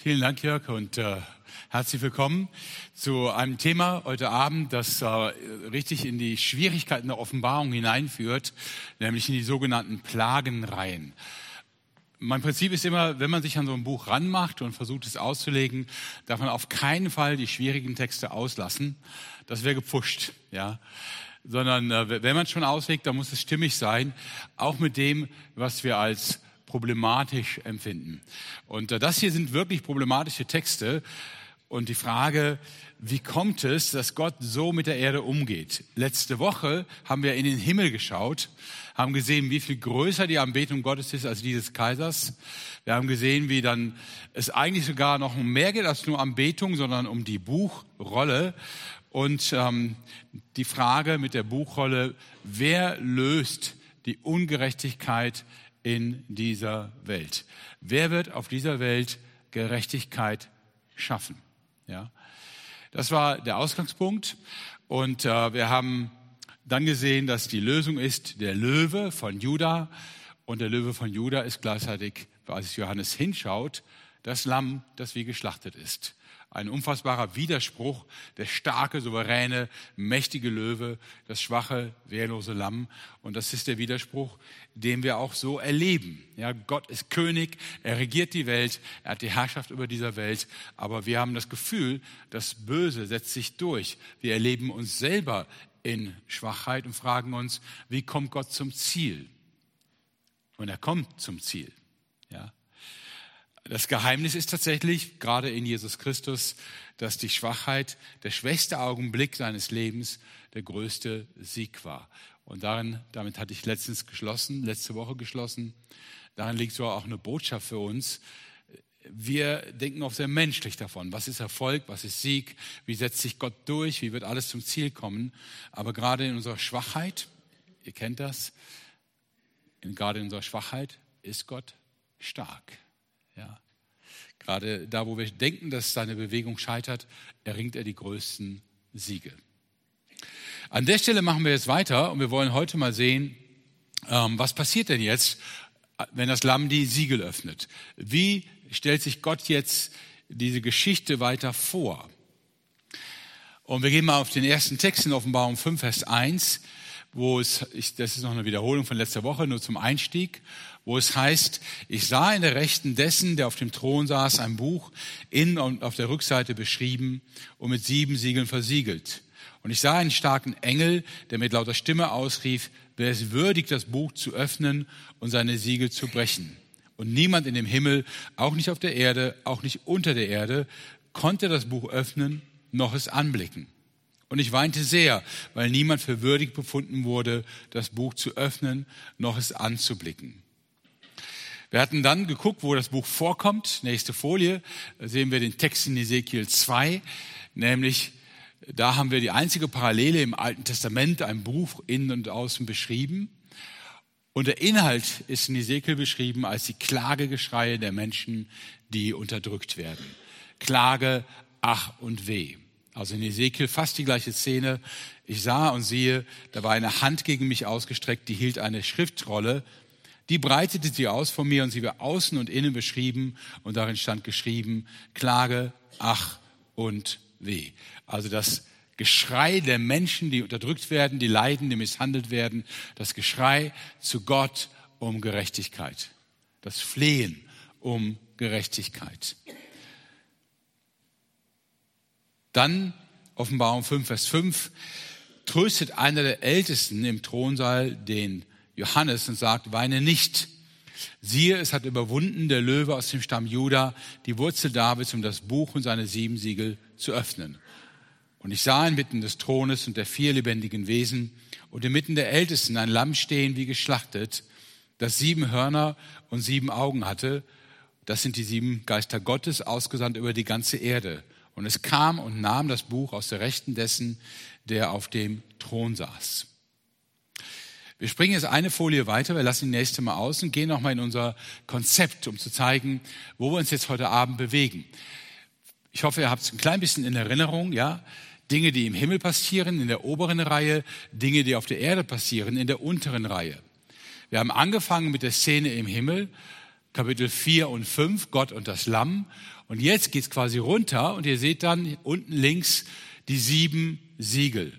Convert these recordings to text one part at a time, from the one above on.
Vielen Dank, Jörg, und äh, herzlich willkommen zu einem Thema heute Abend, das äh, richtig in die Schwierigkeiten der Offenbarung hineinführt, nämlich in die sogenannten Plagenreihen. Mein Prinzip ist immer, wenn man sich an so ein Buch ranmacht und versucht es auszulegen, darf man auf keinen Fall die schwierigen Texte auslassen. Das wäre gepfuscht, ja. Sondern äh, wenn man es schon auslegt, dann muss es stimmig sein, auch mit dem, was wir als problematisch empfinden. Und äh, das hier sind wirklich problematische Texte. Und die Frage, wie kommt es, dass Gott so mit der Erde umgeht? Letzte Woche haben wir in den Himmel geschaut, haben gesehen, wie viel größer die Anbetung Gottes ist als dieses Kaisers. Wir haben gesehen, wie dann es eigentlich sogar noch mehr geht als nur Anbetung, sondern um die Buchrolle. Und ähm, die Frage mit der Buchrolle, wer löst die Ungerechtigkeit in dieser Welt. Wer wird auf dieser Welt Gerechtigkeit schaffen? Ja, das war der Ausgangspunkt. Und äh, wir haben dann gesehen, dass die Lösung ist der Löwe von Juda. Und der Löwe von Juda ist gleichzeitig, als Johannes hinschaut, das Lamm, das wie geschlachtet ist. Ein unfassbarer Widerspruch, der starke, souveräne, mächtige Löwe, das schwache, wehrlose Lamm. Und das ist der Widerspruch, den wir auch so erleben. Ja, Gott ist König, er regiert die Welt, er hat die Herrschaft über dieser Welt, aber wir haben das Gefühl, das Böse setzt sich durch. Wir erleben uns selber in Schwachheit und fragen uns, wie kommt Gott zum Ziel? Und er kommt zum Ziel. Ja. Das Geheimnis ist tatsächlich, gerade in Jesus Christus, dass die Schwachheit, der schwächste Augenblick seines Lebens, der größte Sieg war. Und darin, damit hatte ich letztens geschlossen, letzte Woche geschlossen, darin liegt so auch eine Botschaft für uns. Wir denken auch sehr menschlich davon. Was ist Erfolg? Was ist Sieg? Wie setzt sich Gott durch? Wie wird alles zum Ziel kommen? Aber gerade in unserer Schwachheit, ihr kennt das, gerade in unserer Schwachheit ist Gott stark. Gerade da, wo wir denken, dass seine Bewegung scheitert, erringt er die größten Siege. An der Stelle machen wir jetzt weiter und wir wollen heute mal sehen, ähm, was passiert denn jetzt, wenn das Lamm die Siegel öffnet? Wie stellt sich Gott jetzt diese Geschichte weiter vor? Und wir gehen mal auf den ersten Text in Offenbarung 5, Vers 1, wo es, ich, das ist noch eine Wiederholung von letzter Woche, nur zum Einstieg, wo es heißt, ich sah in der Rechten dessen, der auf dem Thron saß, ein Buch innen und auf der Rückseite beschrieben und mit sieben Siegeln versiegelt. Und ich sah einen starken Engel, der mit lauter Stimme ausrief, wer ist würdig, das Buch zu öffnen und seine Siegel zu brechen. Und niemand in dem Himmel, auch nicht auf der Erde, auch nicht unter der Erde, konnte das Buch öffnen, noch es anblicken. Und ich weinte sehr, weil niemand für würdig befunden wurde, das Buch zu öffnen, noch es anzublicken. Wir hatten dann geguckt, wo das Buch vorkommt. Nächste Folie da sehen wir den Text in Ezekiel 2, nämlich da haben wir die einzige Parallele im Alten Testament, ein Buch innen und außen beschrieben. Und der Inhalt ist in Ezekiel beschrieben als die Klagegeschreie der Menschen, die unterdrückt werden. Klage, ach und weh. Also in Ezekiel fast die gleiche Szene. Ich sah und siehe, da war eine Hand gegen mich ausgestreckt, die hielt eine Schriftrolle die breitete sie aus von mir und sie war außen und innen beschrieben und darin stand geschrieben, Klage, Ach und Weh. Also das Geschrei der Menschen, die unterdrückt werden, die leiden, die misshandelt werden, das Geschrei zu Gott um Gerechtigkeit, das Flehen um Gerechtigkeit. Dann Offenbarung 5, Vers 5, tröstet einer der Ältesten im Thronsaal den Johannes und sagt, weine nicht. Siehe, es hat überwunden der Löwe aus dem Stamm Juda, die Wurzel Davids, um das Buch und seine sieben Siegel zu öffnen. Und ich sah inmitten des Thrones und der vier lebendigen Wesen und inmitten der Ältesten ein Lamm stehen wie geschlachtet, das sieben Hörner und sieben Augen hatte. Das sind die sieben Geister Gottes, ausgesandt über die ganze Erde. Und es kam und nahm das Buch aus der Rechten dessen, der auf dem Thron saß. Wir springen jetzt eine Folie weiter, wir lassen die nächste mal aus und gehen nochmal in unser Konzept, um zu zeigen, wo wir uns jetzt heute Abend bewegen. Ich hoffe, ihr habt es ein klein bisschen in Erinnerung, ja. Dinge, die im Himmel passieren, in der oberen Reihe, Dinge, die auf der Erde passieren, in der unteren Reihe. Wir haben angefangen mit der Szene im Himmel, Kapitel 4 und 5, Gott und das Lamm. Und jetzt geht's quasi runter und ihr seht dann unten links die sieben Siegel.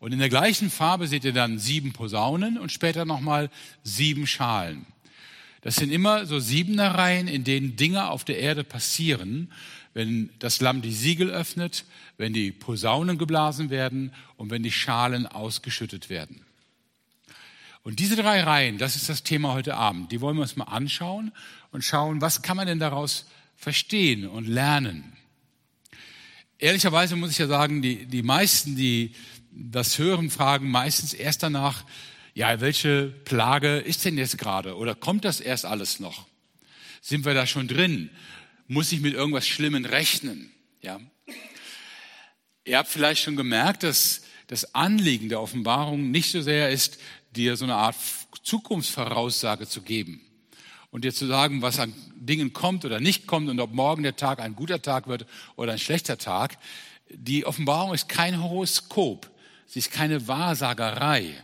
Und in der gleichen Farbe seht ihr dann sieben Posaunen und später nochmal sieben Schalen. Das sind immer so Siebenereien, in denen Dinge auf der Erde passieren, wenn das Lamm die Siegel öffnet, wenn die Posaunen geblasen werden und wenn die Schalen ausgeschüttet werden. Und diese drei Reihen, das ist das Thema heute Abend. Die wollen wir uns mal anschauen und schauen, was kann man denn daraus verstehen und lernen. Ehrlicherweise muss ich ja sagen, die, die meisten, die das hören, fragen meistens erst danach, ja, welche Plage ist denn jetzt gerade? Oder kommt das erst alles noch? Sind wir da schon drin? Muss ich mit irgendwas Schlimmen rechnen? Ja. Ihr habt vielleicht schon gemerkt, dass das Anliegen der Offenbarung nicht so sehr ist, dir so eine Art Zukunftsvoraussage zu geben und dir zu sagen, was an Dingen kommt oder nicht kommt und ob morgen der Tag ein guter Tag wird oder ein schlechter Tag. Die Offenbarung ist kein Horoskop, sie ist keine Wahrsagerei,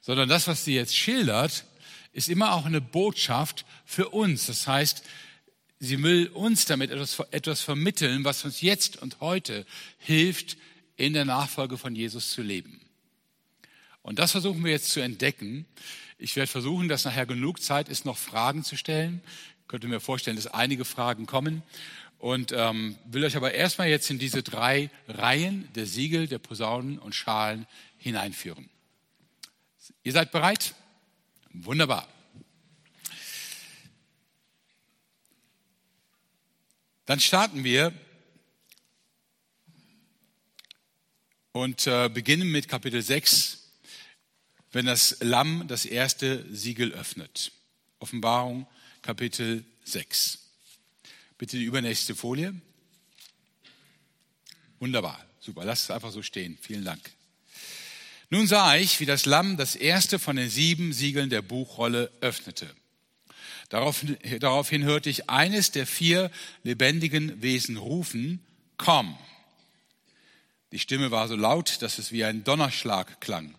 sondern das, was sie jetzt schildert, ist immer auch eine Botschaft für uns. Das heißt, sie will uns damit etwas, etwas vermitteln, was uns jetzt und heute hilft, in der Nachfolge von Jesus zu leben. Und das versuchen wir jetzt zu entdecken. Ich werde versuchen, dass nachher genug Zeit ist, noch Fragen zu stellen. Ich könnte mir vorstellen, dass einige Fragen kommen. Und ähm, will euch aber erstmal jetzt in diese drei Reihen der Siegel, der Posaunen und Schalen hineinführen. Ihr seid bereit? Wunderbar. Dann starten wir und äh, beginnen mit Kapitel 6, wenn das Lamm das erste Siegel öffnet. Offenbarung Kapitel 6. Bitte die übernächste Folie. Wunderbar, super, lasst es einfach so stehen. Vielen Dank. Nun sah ich, wie das Lamm das erste von den sieben Siegeln der Buchrolle öffnete. Daraufhin hörte ich eines der vier lebendigen Wesen rufen, komm. Die Stimme war so laut, dass es wie ein Donnerschlag klang.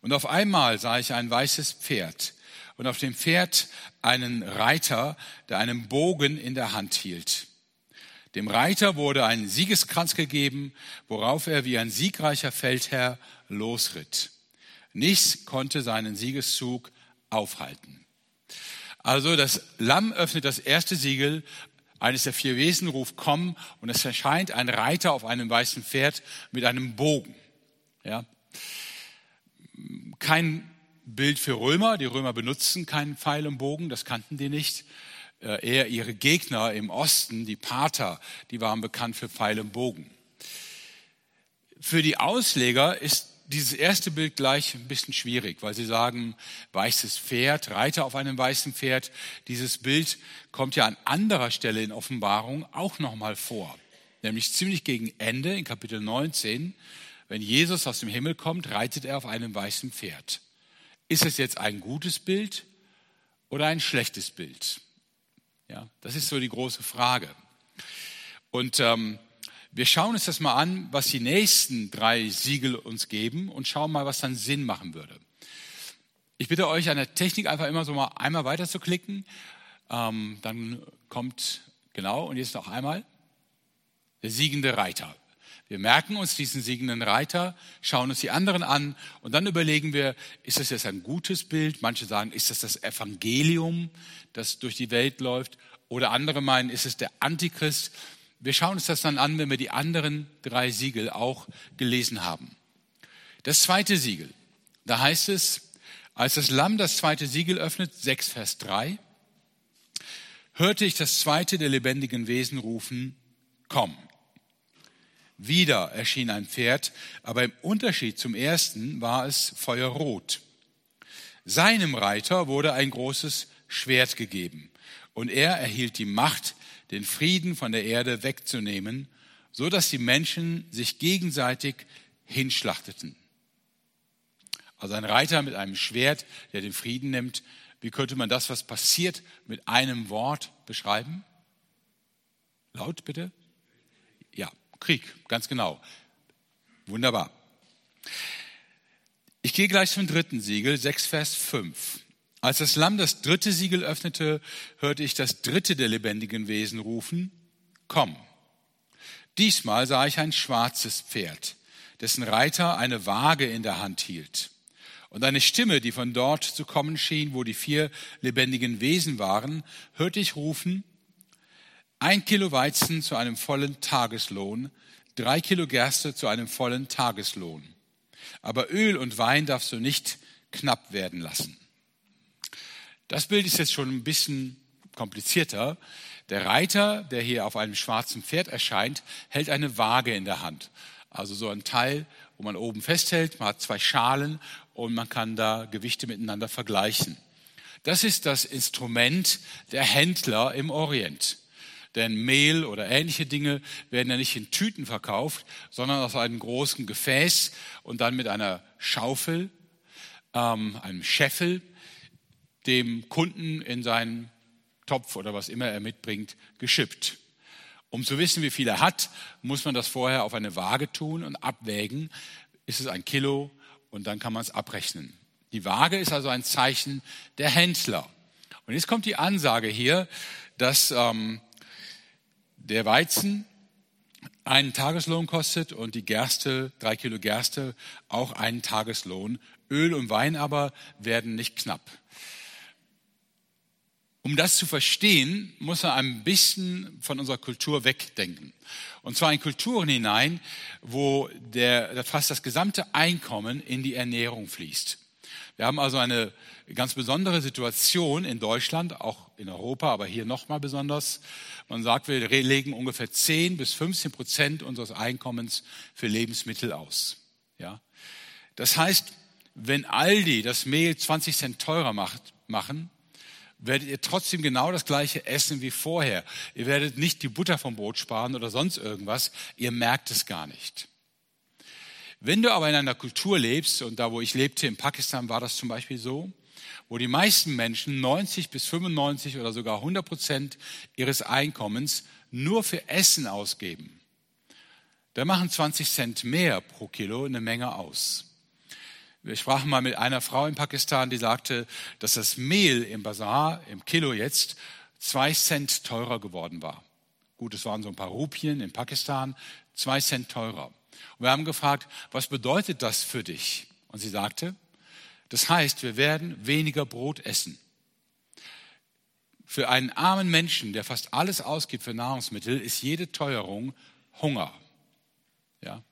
Und auf einmal sah ich ein weißes Pferd und auf dem Pferd einen Reiter, der einen Bogen in der Hand hielt. Dem Reiter wurde ein Siegeskranz gegeben, worauf er wie ein siegreicher Feldherr losritt. Nichts konnte seinen Siegeszug aufhalten. Also das Lamm öffnet das erste Siegel, eines der vier Wesen ruft komm und es erscheint ein Reiter auf einem weißen Pferd mit einem Bogen. Ja kein Bild für Römer. Die Römer benutzten keinen Pfeil und Bogen, das kannten die nicht. Äh, eher ihre Gegner im Osten, die Pater, die waren bekannt für Pfeil und Bogen. Für die Ausleger ist dieses erste Bild gleich ein bisschen schwierig, weil sie sagen, weißes Pferd, Reiter auf einem weißen Pferd. Dieses Bild kommt ja an anderer Stelle in Offenbarung auch nochmal vor. Nämlich ziemlich gegen Ende in Kapitel 19 wenn Jesus aus dem Himmel kommt, reitet er auf einem weißen Pferd. Ist es jetzt ein gutes Bild oder ein schlechtes Bild? Ja, das ist so die große Frage. Und ähm, wir schauen uns das mal an, was die nächsten drei Siegel uns geben und schauen mal, was dann Sinn machen würde. Ich bitte euch an der Technik einfach immer so mal einmal weiter zu klicken. Ähm, dann kommt, genau, und jetzt noch einmal, der siegende Reiter. Wir merken uns diesen siegenden Reiter, schauen uns die anderen an und dann überlegen wir, ist das jetzt ein gutes Bild? Manche sagen, ist das das Evangelium, das durch die Welt läuft? Oder andere meinen, ist es der Antichrist? Wir schauen uns das dann an, wenn wir die anderen drei Siegel auch gelesen haben. Das zweite Siegel, da heißt es, als das Lamm das zweite Siegel öffnet, 6 Vers 3, hörte ich das zweite der lebendigen Wesen rufen, komm. Wieder erschien ein Pferd, aber im Unterschied zum ersten war es feuerrot. Seinem Reiter wurde ein großes Schwert gegeben und er erhielt die Macht, den Frieden von der Erde wegzunehmen, so dass die Menschen sich gegenseitig hinschlachteten. Also ein Reiter mit einem Schwert, der den Frieden nimmt. Wie könnte man das, was passiert, mit einem Wort beschreiben? Laut bitte. Krieg, ganz genau. Wunderbar. Ich gehe gleich zum dritten Siegel, 6 Vers 5. Als das Lamm das dritte Siegel öffnete, hörte ich das dritte der lebendigen Wesen rufen, komm. Diesmal sah ich ein schwarzes Pferd, dessen Reiter eine Waage in der Hand hielt. Und eine Stimme, die von dort zu kommen schien, wo die vier lebendigen Wesen waren, hörte ich rufen, ein Kilo Weizen zu einem vollen Tageslohn, drei Kilo Gerste zu einem vollen Tageslohn. Aber Öl und Wein darfst du nicht knapp werden lassen. Das Bild ist jetzt schon ein bisschen komplizierter. Der Reiter, der hier auf einem schwarzen Pferd erscheint, hält eine Waage in der Hand. Also so ein Teil, wo man oben festhält. Man hat zwei Schalen und man kann da Gewichte miteinander vergleichen. Das ist das Instrument der Händler im Orient. Denn Mehl oder ähnliche Dinge werden ja nicht in Tüten verkauft, sondern aus einem großen Gefäß und dann mit einer Schaufel, ähm, einem Scheffel dem Kunden in seinen Topf oder was immer er mitbringt, geschippt. Um zu wissen, wie viel er hat, muss man das vorher auf eine Waage tun und abwägen. Ist es ein Kilo? Und dann kann man es abrechnen. Die Waage ist also ein Zeichen der Händler. Und jetzt kommt die Ansage hier, dass ähm, der Weizen einen Tageslohn kostet und die Gerste, drei Kilo Gerste, auch einen Tageslohn. Öl und Wein aber werden nicht knapp. Um das zu verstehen, muss man ein bisschen von unserer Kultur wegdenken. Und zwar in Kulturen hinein, wo der, fast das gesamte Einkommen in die Ernährung fließt. Wir haben also eine ganz besondere Situation in Deutschland, auch in Europa, aber hier nochmal besonders. Man sagt, wir legen ungefähr 10 bis 15 Prozent unseres Einkommens für Lebensmittel aus. Ja? Das heißt, wenn Aldi das Mehl 20 Cent teurer macht, machen, werdet ihr trotzdem genau das gleiche essen wie vorher. Ihr werdet nicht die Butter vom Brot sparen oder sonst irgendwas. Ihr merkt es gar nicht. Wenn du aber in einer Kultur lebst, und da wo ich lebte in Pakistan war das zum Beispiel so, wo die meisten Menschen 90 bis 95 oder sogar 100 Prozent ihres Einkommens nur für Essen ausgeben, da machen 20 Cent mehr pro Kilo eine Menge aus. Wir sprachen mal mit einer Frau in Pakistan, die sagte, dass das Mehl im Bazar, im Kilo jetzt, zwei Cent teurer geworden war. Gut, es waren so ein paar Rupien in Pakistan, zwei Cent teurer. Und wir haben gefragt, was bedeutet das für dich? Und sie sagte, das heißt, wir werden weniger Brot essen. Für einen armen Menschen, der fast alles ausgibt für Nahrungsmittel, ist jede Teuerung Hunger. Ja,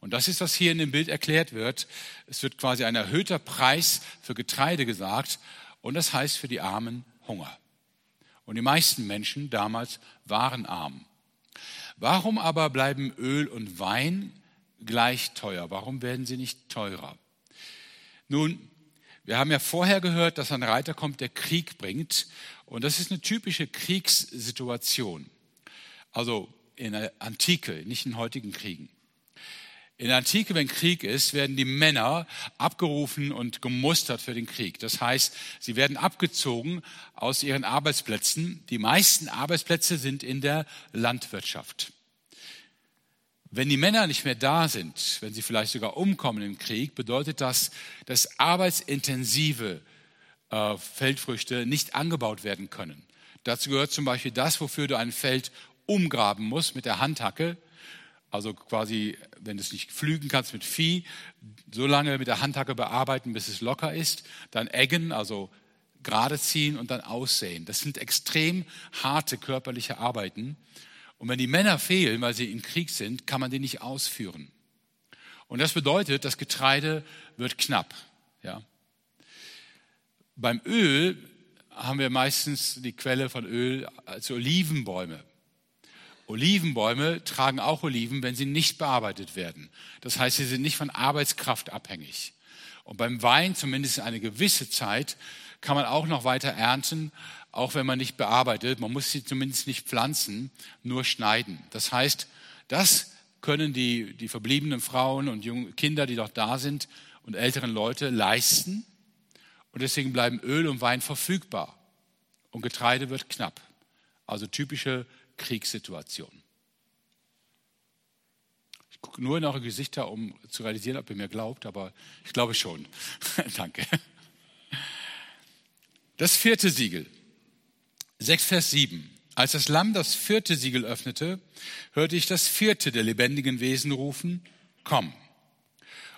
und das ist, was hier in dem Bild erklärt wird. Es wird quasi ein erhöhter Preis für Getreide gesagt und das heißt für die Armen Hunger. Und die meisten Menschen damals waren arm. Warum aber bleiben Öl und Wein gleich teuer? Warum werden sie nicht teurer? Nun, wir haben ja vorher gehört, dass ein Reiter kommt, der Krieg bringt. Und das ist eine typische Kriegssituation. Also in der Antike, nicht in heutigen Kriegen. In der Antike, wenn Krieg ist, werden die Männer abgerufen und gemustert für den Krieg. Das heißt, sie werden abgezogen aus ihren Arbeitsplätzen. Die meisten Arbeitsplätze sind in der Landwirtschaft. Wenn die Männer nicht mehr da sind, wenn sie vielleicht sogar umkommen im Krieg, bedeutet das, dass arbeitsintensive äh, Feldfrüchte nicht angebaut werden können. Dazu gehört zum Beispiel das, wofür du ein Feld umgraben musst mit der Handhacke also quasi, wenn du es nicht pflügen kannst mit Vieh, so lange mit der Handhacke bearbeiten, bis es locker ist, dann eggen, also gerade ziehen und dann aussehen. Das sind extrem harte körperliche Arbeiten. Und wenn die Männer fehlen, weil sie im Krieg sind, kann man die nicht ausführen. Und das bedeutet, das Getreide wird knapp. Ja. Beim Öl haben wir meistens die Quelle von Öl als Olivenbäume. Olivenbäume tragen auch Oliven, wenn sie nicht bearbeitet werden. Das heißt, sie sind nicht von Arbeitskraft abhängig. Und beim Wein, zumindest eine gewisse Zeit, kann man auch noch weiter ernten, auch wenn man nicht bearbeitet. Man muss sie zumindest nicht pflanzen, nur schneiden. Das heißt, das können die, die verbliebenen Frauen und junge Kinder, die noch da sind, und älteren Leute leisten. Und deswegen bleiben Öl und Wein verfügbar. Und Getreide wird knapp. Also typische Kriegssituation. Ich gucke nur in eure Gesichter, um zu realisieren, ob ihr mir glaubt, aber ich glaube schon. Danke. Das vierte Siegel. 6 Vers 7. Als das Lamm das vierte Siegel öffnete, hörte ich das vierte der lebendigen Wesen rufen, komm.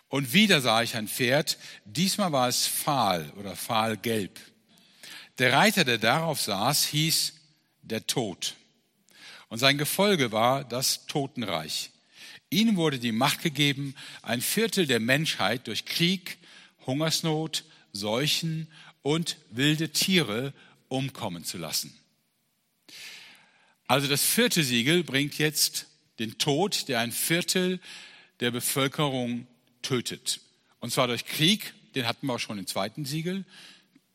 Und wieder sah ich ein Pferd, diesmal war es fahl oder fahlgelb. Der Reiter, der darauf saß, hieß der Tod. Und sein Gefolge war das Totenreich. Ihnen wurde die Macht gegeben, ein Viertel der Menschheit durch Krieg, Hungersnot, Seuchen und wilde Tiere umkommen zu lassen. Also das vierte Siegel bringt jetzt den Tod, der ein Viertel der Bevölkerung tötet. Und zwar durch Krieg, den hatten wir auch schon im zweiten Siegel,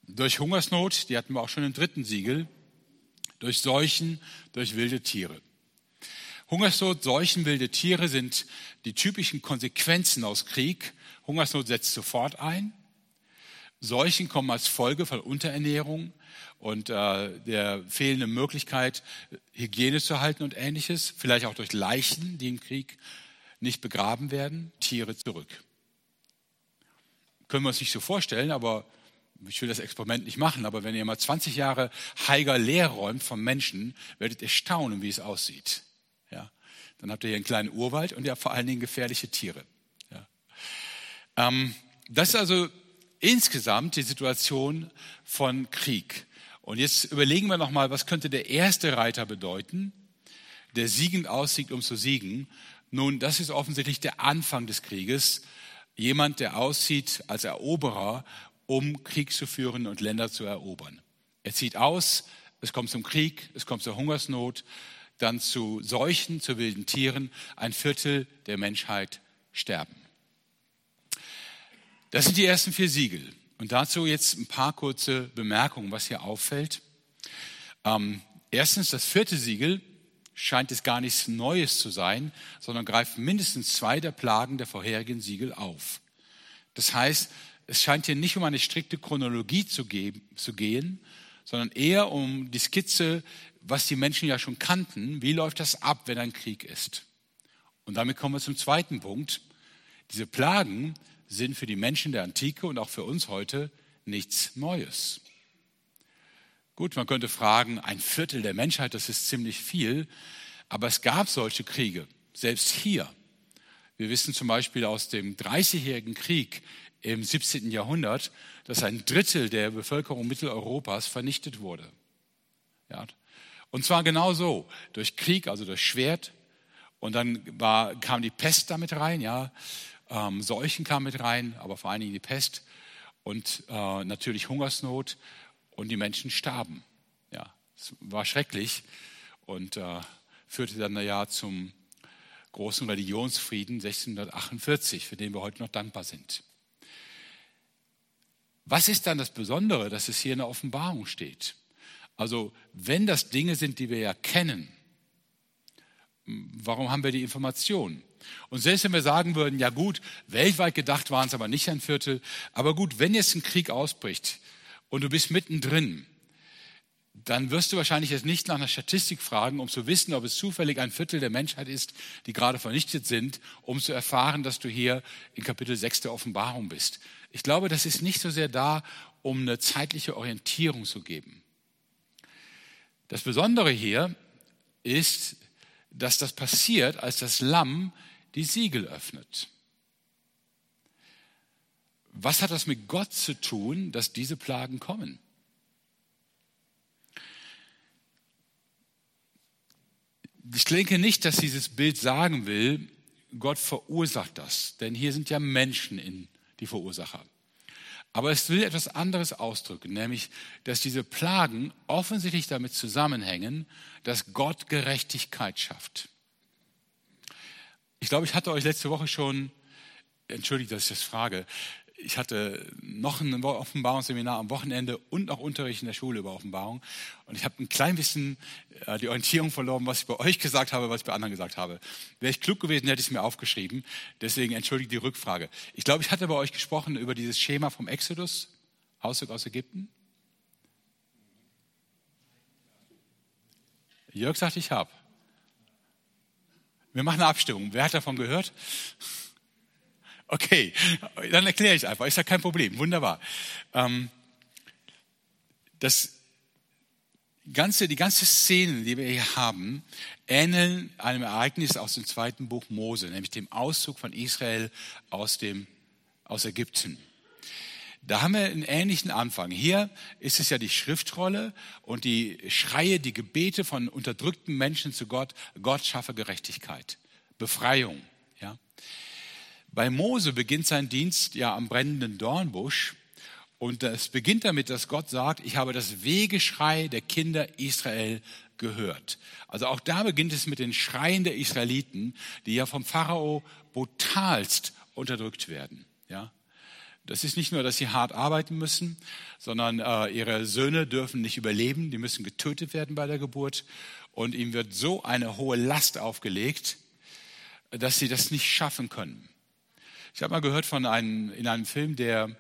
durch Hungersnot, die hatten wir auch schon im dritten Siegel, durch Seuchen, durch wilde Tiere. Hungersnot, Seuchen, wilde Tiere sind die typischen Konsequenzen aus Krieg. Hungersnot setzt sofort ein. Seuchen kommen als Folge von Unterernährung und äh, der fehlenden Möglichkeit, Hygiene zu halten und ähnliches. Vielleicht auch durch Leichen, die im Krieg nicht begraben werden. Tiere zurück. Können wir uns nicht so vorstellen, aber ich will das Experiment nicht machen, aber wenn ihr mal 20 Jahre Heiger leer räumt vom Menschen, werdet ihr staunen, wie es aussieht. Ja? Dann habt ihr hier einen kleinen Urwald und ihr habt vor allen Dingen gefährliche Tiere. Ja? Ähm, das ist also insgesamt die Situation von Krieg. Und jetzt überlegen wir nochmal, was könnte der erste Reiter bedeuten, der siegend aussieht, um zu siegen. Nun, das ist offensichtlich der Anfang des Krieges. Jemand, der aussieht als Eroberer, um Krieg zu führen und Länder zu erobern. Er zieht aus, es kommt zum Krieg, es kommt zur Hungersnot, dann zu Seuchen, zu wilden Tieren. Ein Viertel der Menschheit sterben. Das sind die ersten vier Siegel. Und dazu jetzt ein paar kurze Bemerkungen, was hier auffällt. Ähm, erstens, das vierte Siegel scheint es gar nichts Neues zu sein, sondern greift mindestens zwei der Plagen der vorherigen Siegel auf. Das heißt, es scheint hier nicht um eine strikte Chronologie zu, geben, zu gehen, sondern eher um die Skizze, was die Menschen ja schon kannten. Wie läuft das ab, wenn ein Krieg ist? Und damit kommen wir zum zweiten Punkt. Diese Plagen sind für die Menschen der Antike und auch für uns heute nichts Neues. Gut, man könnte fragen, ein Viertel der Menschheit, das ist ziemlich viel, aber es gab solche Kriege, selbst hier. Wir wissen zum Beispiel aus dem Dreißigjährigen Krieg im 17. Jahrhundert, dass ein Drittel der Bevölkerung Mitteleuropas vernichtet wurde. Ja. Und zwar genau so, durch Krieg, also durch Schwert. Und dann war, kam die Pest damit rein, ja. Ähm, Seuchen kam mit rein, aber vor allen Dingen die Pest und äh, natürlich Hungersnot und die Menschen starben. Ja, es war schrecklich und äh, führte dann ja zum großen Religionsfrieden 1648, für den wir heute noch dankbar sind. Was ist dann das Besondere, dass es hier in der Offenbarung steht? Also, wenn das Dinge sind, die wir ja kennen, warum haben wir die Informationen? Und selbst wenn wir sagen würden, ja gut, weltweit gedacht waren es aber nicht ein Viertel, aber gut, wenn jetzt ein Krieg ausbricht und du bist mittendrin, dann wirst du wahrscheinlich jetzt nicht nach einer Statistik fragen, um zu wissen, ob es zufällig ein Viertel der Menschheit ist, die gerade vernichtet sind, um zu erfahren, dass du hier in Kapitel 6 der Offenbarung bist. Ich glaube, das ist nicht so sehr da, um eine zeitliche Orientierung zu geben. Das Besondere hier ist, dass das passiert, als das Lamm die Siegel öffnet. Was hat das mit Gott zu tun, dass diese Plagen kommen? Ich denke nicht, dass dieses Bild sagen will, Gott verursacht das, denn hier sind ja Menschen in die Verursacher. Aber es will etwas anderes ausdrücken, nämlich, dass diese Plagen offensichtlich damit zusammenhängen, dass Gott Gerechtigkeit schafft. Ich glaube, ich hatte euch letzte Woche schon, entschuldigt, dass ich das frage, ich hatte noch ein Offenbarungsseminar am Wochenende und noch Unterricht in der Schule über Offenbarung. Und ich habe ein klein bisschen äh, die Orientierung verloren, was ich bei euch gesagt habe, was ich bei anderen gesagt habe. Wäre ich klug gewesen, hätte ich es mir aufgeschrieben. Deswegen entschuldigt die Rückfrage. Ich glaube, ich hatte bei euch gesprochen über dieses Schema vom Exodus, Auszug aus Ägypten. Jörg sagt, ich habe. Wir machen eine Abstimmung. Wer hat davon gehört? Okay, dann erkläre ich einfach. Ist ja kein Problem. Wunderbar. Ähm, das ganze, die ganze Szene, die wir hier haben, ähneln einem Ereignis aus dem zweiten Buch Mose, nämlich dem Auszug von Israel aus, dem, aus Ägypten. Da haben wir einen ähnlichen Anfang. Hier ist es ja die Schriftrolle und die Schreie, die Gebete von unterdrückten Menschen zu Gott. Gott schaffe Gerechtigkeit, Befreiung. Ja. Bei Mose beginnt sein Dienst ja am brennenden Dornbusch und es beginnt damit, dass Gott sagt, ich habe das Wegeschrei der Kinder Israel gehört. Also auch da beginnt es mit den Schreien der Israeliten, die ja vom Pharao brutalst unterdrückt werden. Das ist nicht nur, dass sie hart arbeiten müssen, sondern äh, ihre Söhne dürfen nicht überleben, die müssen getötet werden bei der Geburt. Und ihm wird so eine hohe Last aufgelegt, dass sie das nicht schaffen können. Ich habe mal gehört von einem, in einem Film, der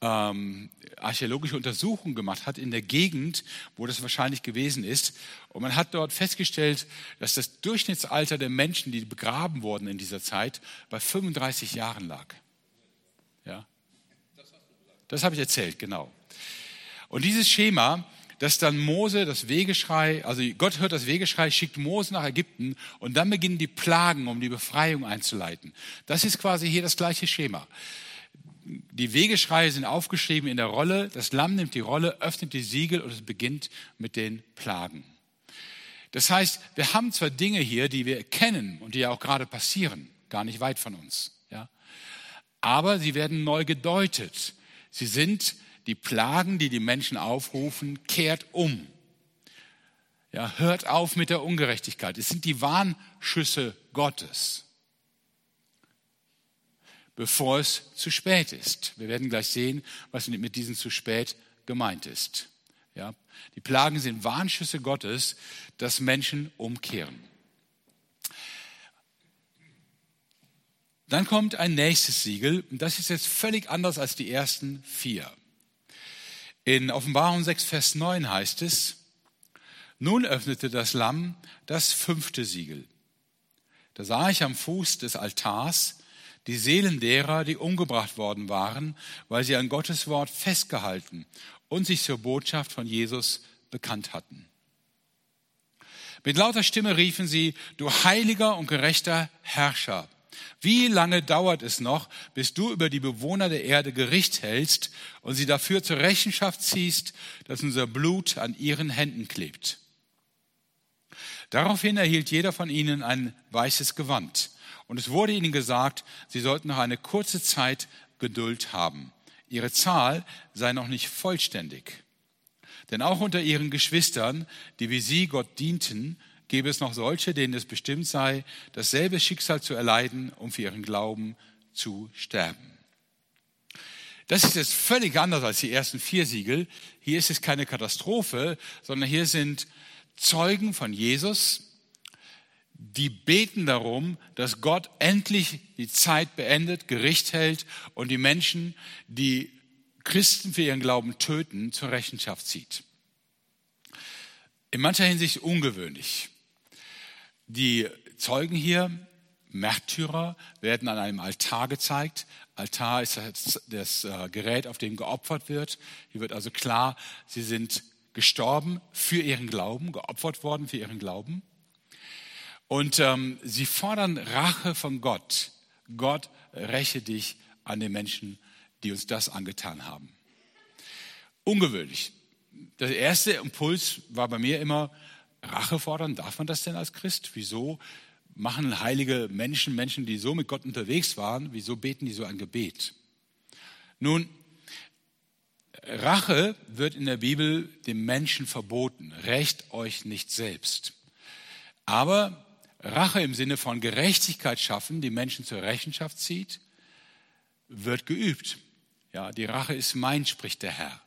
ähm, archäologische Untersuchungen gemacht hat in der Gegend, wo das wahrscheinlich gewesen ist. Und man hat dort festgestellt, dass das Durchschnittsalter der Menschen, die begraben wurden in dieser Zeit, bei 35 Jahren lag. Das habe ich erzählt, genau. Und dieses Schema, dass dann Mose das Wegeschrei, also Gott hört das Wegeschrei, schickt Mose nach Ägypten und dann beginnen die Plagen, um die Befreiung einzuleiten. Das ist quasi hier das gleiche Schema. Die Wegeschreie sind aufgeschrieben in der Rolle, das Lamm nimmt die Rolle, öffnet die Siegel und es beginnt mit den Plagen. Das heißt, wir haben zwar Dinge hier, die wir kennen und die ja auch gerade passieren, gar nicht weit von uns, ja, aber sie werden neu gedeutet. Sie sind die Plagen, die die Menschen aufrufen, kehrt um. Ja, hört auf mit der Ungerechtigkeit. Es sind die Warnschüsse Gottes, bevor es zu spät ist. Wir werden gleich sehen, was mit diesem zu spät gemeint ist. Ja, die Plagen sind Warnschüsse Gottes, dass Menschen umkehren. Dann kommt ein nächstes Siegel, und das ist jetzt völlig anders als die ersten vier. In Offenbarung 6, Vers 9 heißt es, nun öffnete das Lamm das fünfte Siegel. Da sah ich am Fuß des Altars die Seelen derer, die umgebracht worden waren, weil sie an Gottes Wort festgehalten und sich zur Botschaft von Jesus bekannt hatten. Mit lauter Stimme riefen sie, du heiliger und gerechter Herrscher, wie lange dauert es noch, bis du über die Bewohner der Erde Gericht hältst und sie dafür zur Rechenschaft ziehst, dass unser Blut an ihren Händen klebt? Daraufhin erhielt jeder von ihnen ein weißes Gewand. Und es wurde ihnen gesagt, sie sollten noch eine kurze Zeit Geduld haben. Ihre Zahl sei noch nicht vollständig. Denn auch unter ihren Geschwistern, die wie sie Gott dienten, gäbe es noch solche, denen es bestimmt sei, dasselbe Schicksal zu erleiden, um für ihren Glauben zu sterben. Das ist jetzt völlig anders als die ersten vier Siegel. Hier ist es keine Katastrophe, sondern hier sind Zeugen von Jesus, die beten darum, dass Gott endlich die Zeit beendet, Gericht hält und die Menschen, die Christen für ihren Glauben töten, zur Rechenschaft zieht. In mancher Hinsicht ungewöhnlich. Die Zeugen hier, Märtyrer, werden an einem Altar gezeigt. Altar ist das, äh, Gerät, auf dem geopfert wird. Hier wird also klar, sie sind gestorben für ihren Glauben, geopfert worden für ihren Glauben. Und ähm, sie fordern Rache von Gott. Gott, räche dich an den Menschen, die uns das angetan haben. Ungewöhnlich. Der erste Impuls war bei mir immer, Rache fordern? Darf man das denn als Christ? Wieso machen heilige Menschen, Menschen, die so mit Gott unterwegs waren, wieso beten die so ein Gebet? Nun, Rache wird in der Bibel dem Menschen verboten. Rächt euch nicht selbst. Aber Rache im Sinne von Gerechtigkeit schaffen, die Menschen zur Rechenschaft zieht, wird geübt. Ja, die Rache ist mein, spricht der Herr.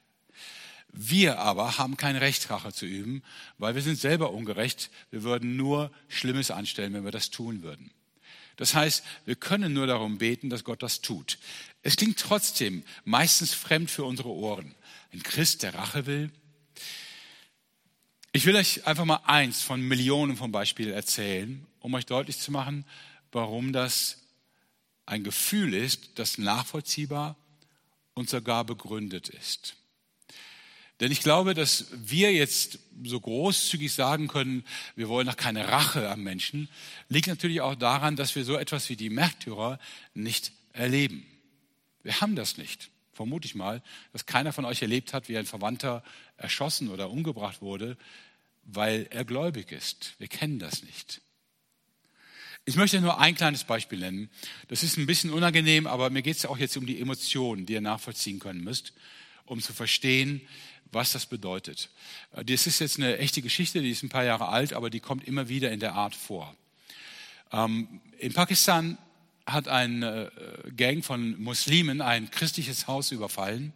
Wir aber haben kein Recht, Rache zu üben, weil wir sind selber ungerecht. Wir würden nur Schlimmes anstellen, wenn wir das tun würden. Das heißt, wir können nur darum beten, dass Gott das tut. Es klingt trotzdem meistens fremd für unsere Ohren. Ein Christ, der Rache will. Ich will euch einfach mal eins von Millionen von Beispielen erzählen, um euch deutlich zu machen, warum das ein Gefühl ist, das nachvollziehbar und sogar begründet ist. Denn ich glaube, dass wir jetzt so großzügig sagen können, wir wollen noch keine Rache am Menschen, liegt natürlich auch daran, dass wir so etwas wie die Märtyrer nicht erleben. Wir haben das nicht. Vermute ich mal, dass keiner von euch erlebt hat, wie ein Verwandter erschossen oder umgebracht wurde, weil er gläubig ist. Wir kennen das nicht. Ich möchte nur ein kleines Beispiel nennen. Das ist ein bisschen unangenehm, aber mir geht es auch jetzt um die Emotionen, die ihr nachvollziehen können müsst, um zu verstehen, was das bedeutet. Äh, das ist jetzt eine echte Geschichte, die ist ein paar Jahre alt, aber die kommt immer wieder in der Art vor. Ähm, in Pakistan hat eine äh, Gang von Muslimen ein christliches Haus überfallen.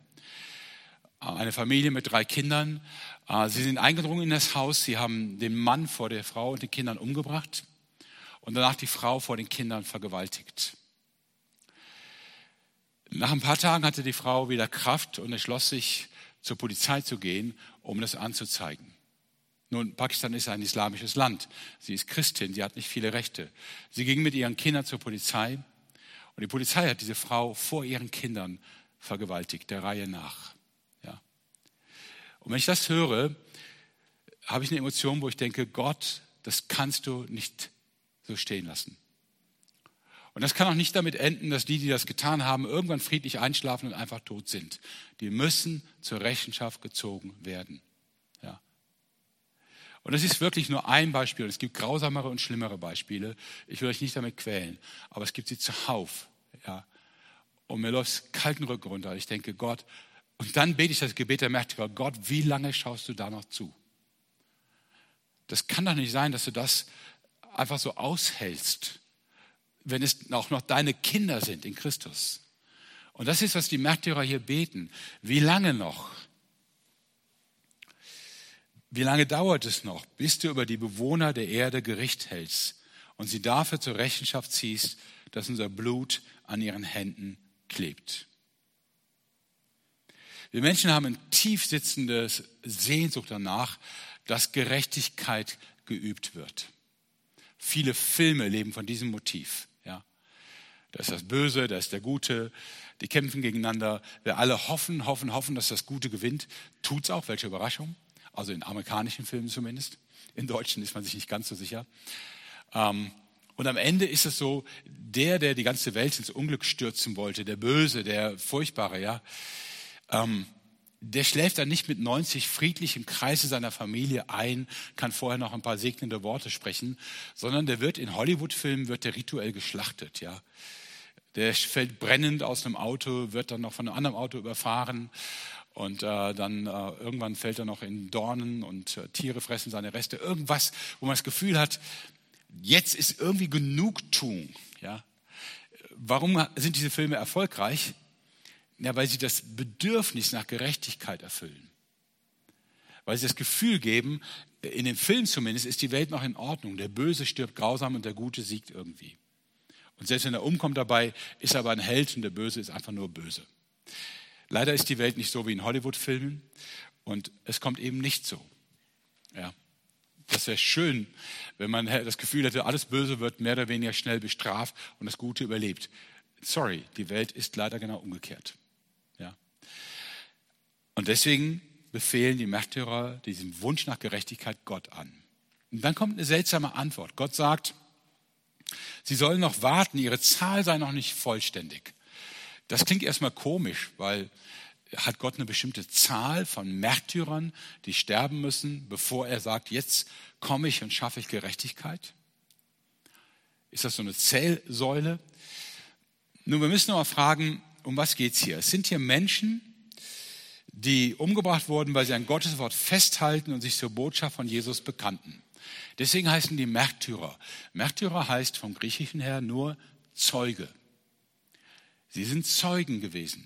Äh, eine Familie mit drei Kindern. Sie sind eingedrungen in das Haus. Sie haben den Mann vor der Frau und den Kindern umgebracht und danach die Frau vor den Kindern vergewaltigt. Nach ein paar Tagen hatte die Frau wieder Kraft und entschloss sich, zur Polizei zu gehen, um das anzuzeigen. Nun, Pakistan ist ein islamisches Land. Sie ist Christin, sie hat nicht viele Rechte. Sie ging mit ihren Kindern zur Polizei und die Polizei hat diese Frau vor ihren Kindern vergewaltigt, der Reihe nach. Ja. Und wenn ich das höre, habe ich eine Emotion, wo ich denke, Gott, das kannst du nicht so stehen lassen. Und das kann auch nicht damit enden, dass die, die das getan haben, irgendwann friedlich einschlafen und einfach tot sind. Die müssen zur Rechenschaft gezogen werden. Ja. Und das ist wirklich nur ein Beispiel. Es gibt grausamere und schlimmere Beispiele. Ich will euch nicht damit quälen, aber es gibt sie zuhauf. Ja. Und mir läuft kalten Rücken runter. Ich denke, Gott, und dann bete ich das Gebet der Märtyrer, Gott, wie lange schaust du da noch zu? Das kann doch nicht sein, dass du das einfach so aushältst wenn es auch noch deine Kinder sind in Christus. Und das ist, was die Märtyrer hier beten. Wie lange noch? Wie lange dauert es noch, bis du über die Bewohner der Erde Gericht hältst und sie dafür zur Rechenschaft ziehst, dass unser Blut an ihren Händen klebt? Wir Menschen haben ein tief sitzendes Sehnsucht danach, dass Gerechtigkeit geübt wird. Viele Filme leben von diesem Motiv. Da ist das Böse, da ist der Gute. Die kämpfen gegeneinander. Wir alle hoffen, hoffen, hoffen, dass das Gute gewinnt. Tut's auch, welche Überraschung. Also in amerikanischen Filmen zumindest. In deutschen ist man sich nicht ganz so sicher. Ähm, und am Ende ist es so, der, der die ganze Welt ins Unglück stürzen wollte, der Böse, der Furchtbare, ja, ähm, der schläft dann nicht mit 90 friedlich im Kreise seiner Familie ein, kann vorher noch ein paar segnende Worte sprechen, sondern der wird in Hollywood-Filmen wird der rituell geschlachtet, ja. Der fällt brennend aus einem Auto, wird dann noch von einem anderen Auto überfahren und äh, dann äh, irgendwann fällt er noch in Dornen und äh, Tiere fressen seine Reste. Irgendwas, wo man das Gefühl hat, jetzt ist irgendwie Genugtuung. Ja? Warum sind diese Filme erfolgreich? Ja, weil sie das Bedürfnis nach Gerechtigkeit erfüllen. Weil sie das Gefühl geben, in dem Film zumindest ist die Welt noch in Ordnung. Der Böse stirbt grausam und der Gute siegt irgendwie. Und selbst wenn er umkommt dabei, ist er aber ein Held und der Böse ist einfach nur böse. Leider ist die Welt nicht so wie in Hollywood-Filmen und es kommt eben nicht so. Ja. Das wäre schön, wenn man das Gefühl hätte, alles Böse wird mehr oder weniger schnell bestraft und das Gute überlebt. Sorry, die Welt ist leider genau umgekehrt. Ja. Und deswegen befehlen die Märtyrer diesen Wunsch nach Gerechtigkeit Gott an. Und dann kommt eine seltsame Antwort. Gott sagt, Sie sollen noch warten, ihre Zahl sei noch nicht vollständig. Das klingt erstmal komisch, weil hat Gott eine bestimmte Zahl von Märtyrern, die sterben müssen, bevor er sagt, jetzt komme ich und schaffe ich Gerechtigkeit? Ist das so eine Zählsäule? Nun, wir müssen aber fragen, um was geht es hier? Es sind hier Menschen, die umgebracht wurden, weil sie an Gottes Wort festhalten und sich zur Botschaft von Jesus bekannten. Deswegen heißen die Märtyrer. Märtyrer heißt vom Griechischen her nur Zeuge. Sie sind Zeugen gewesen.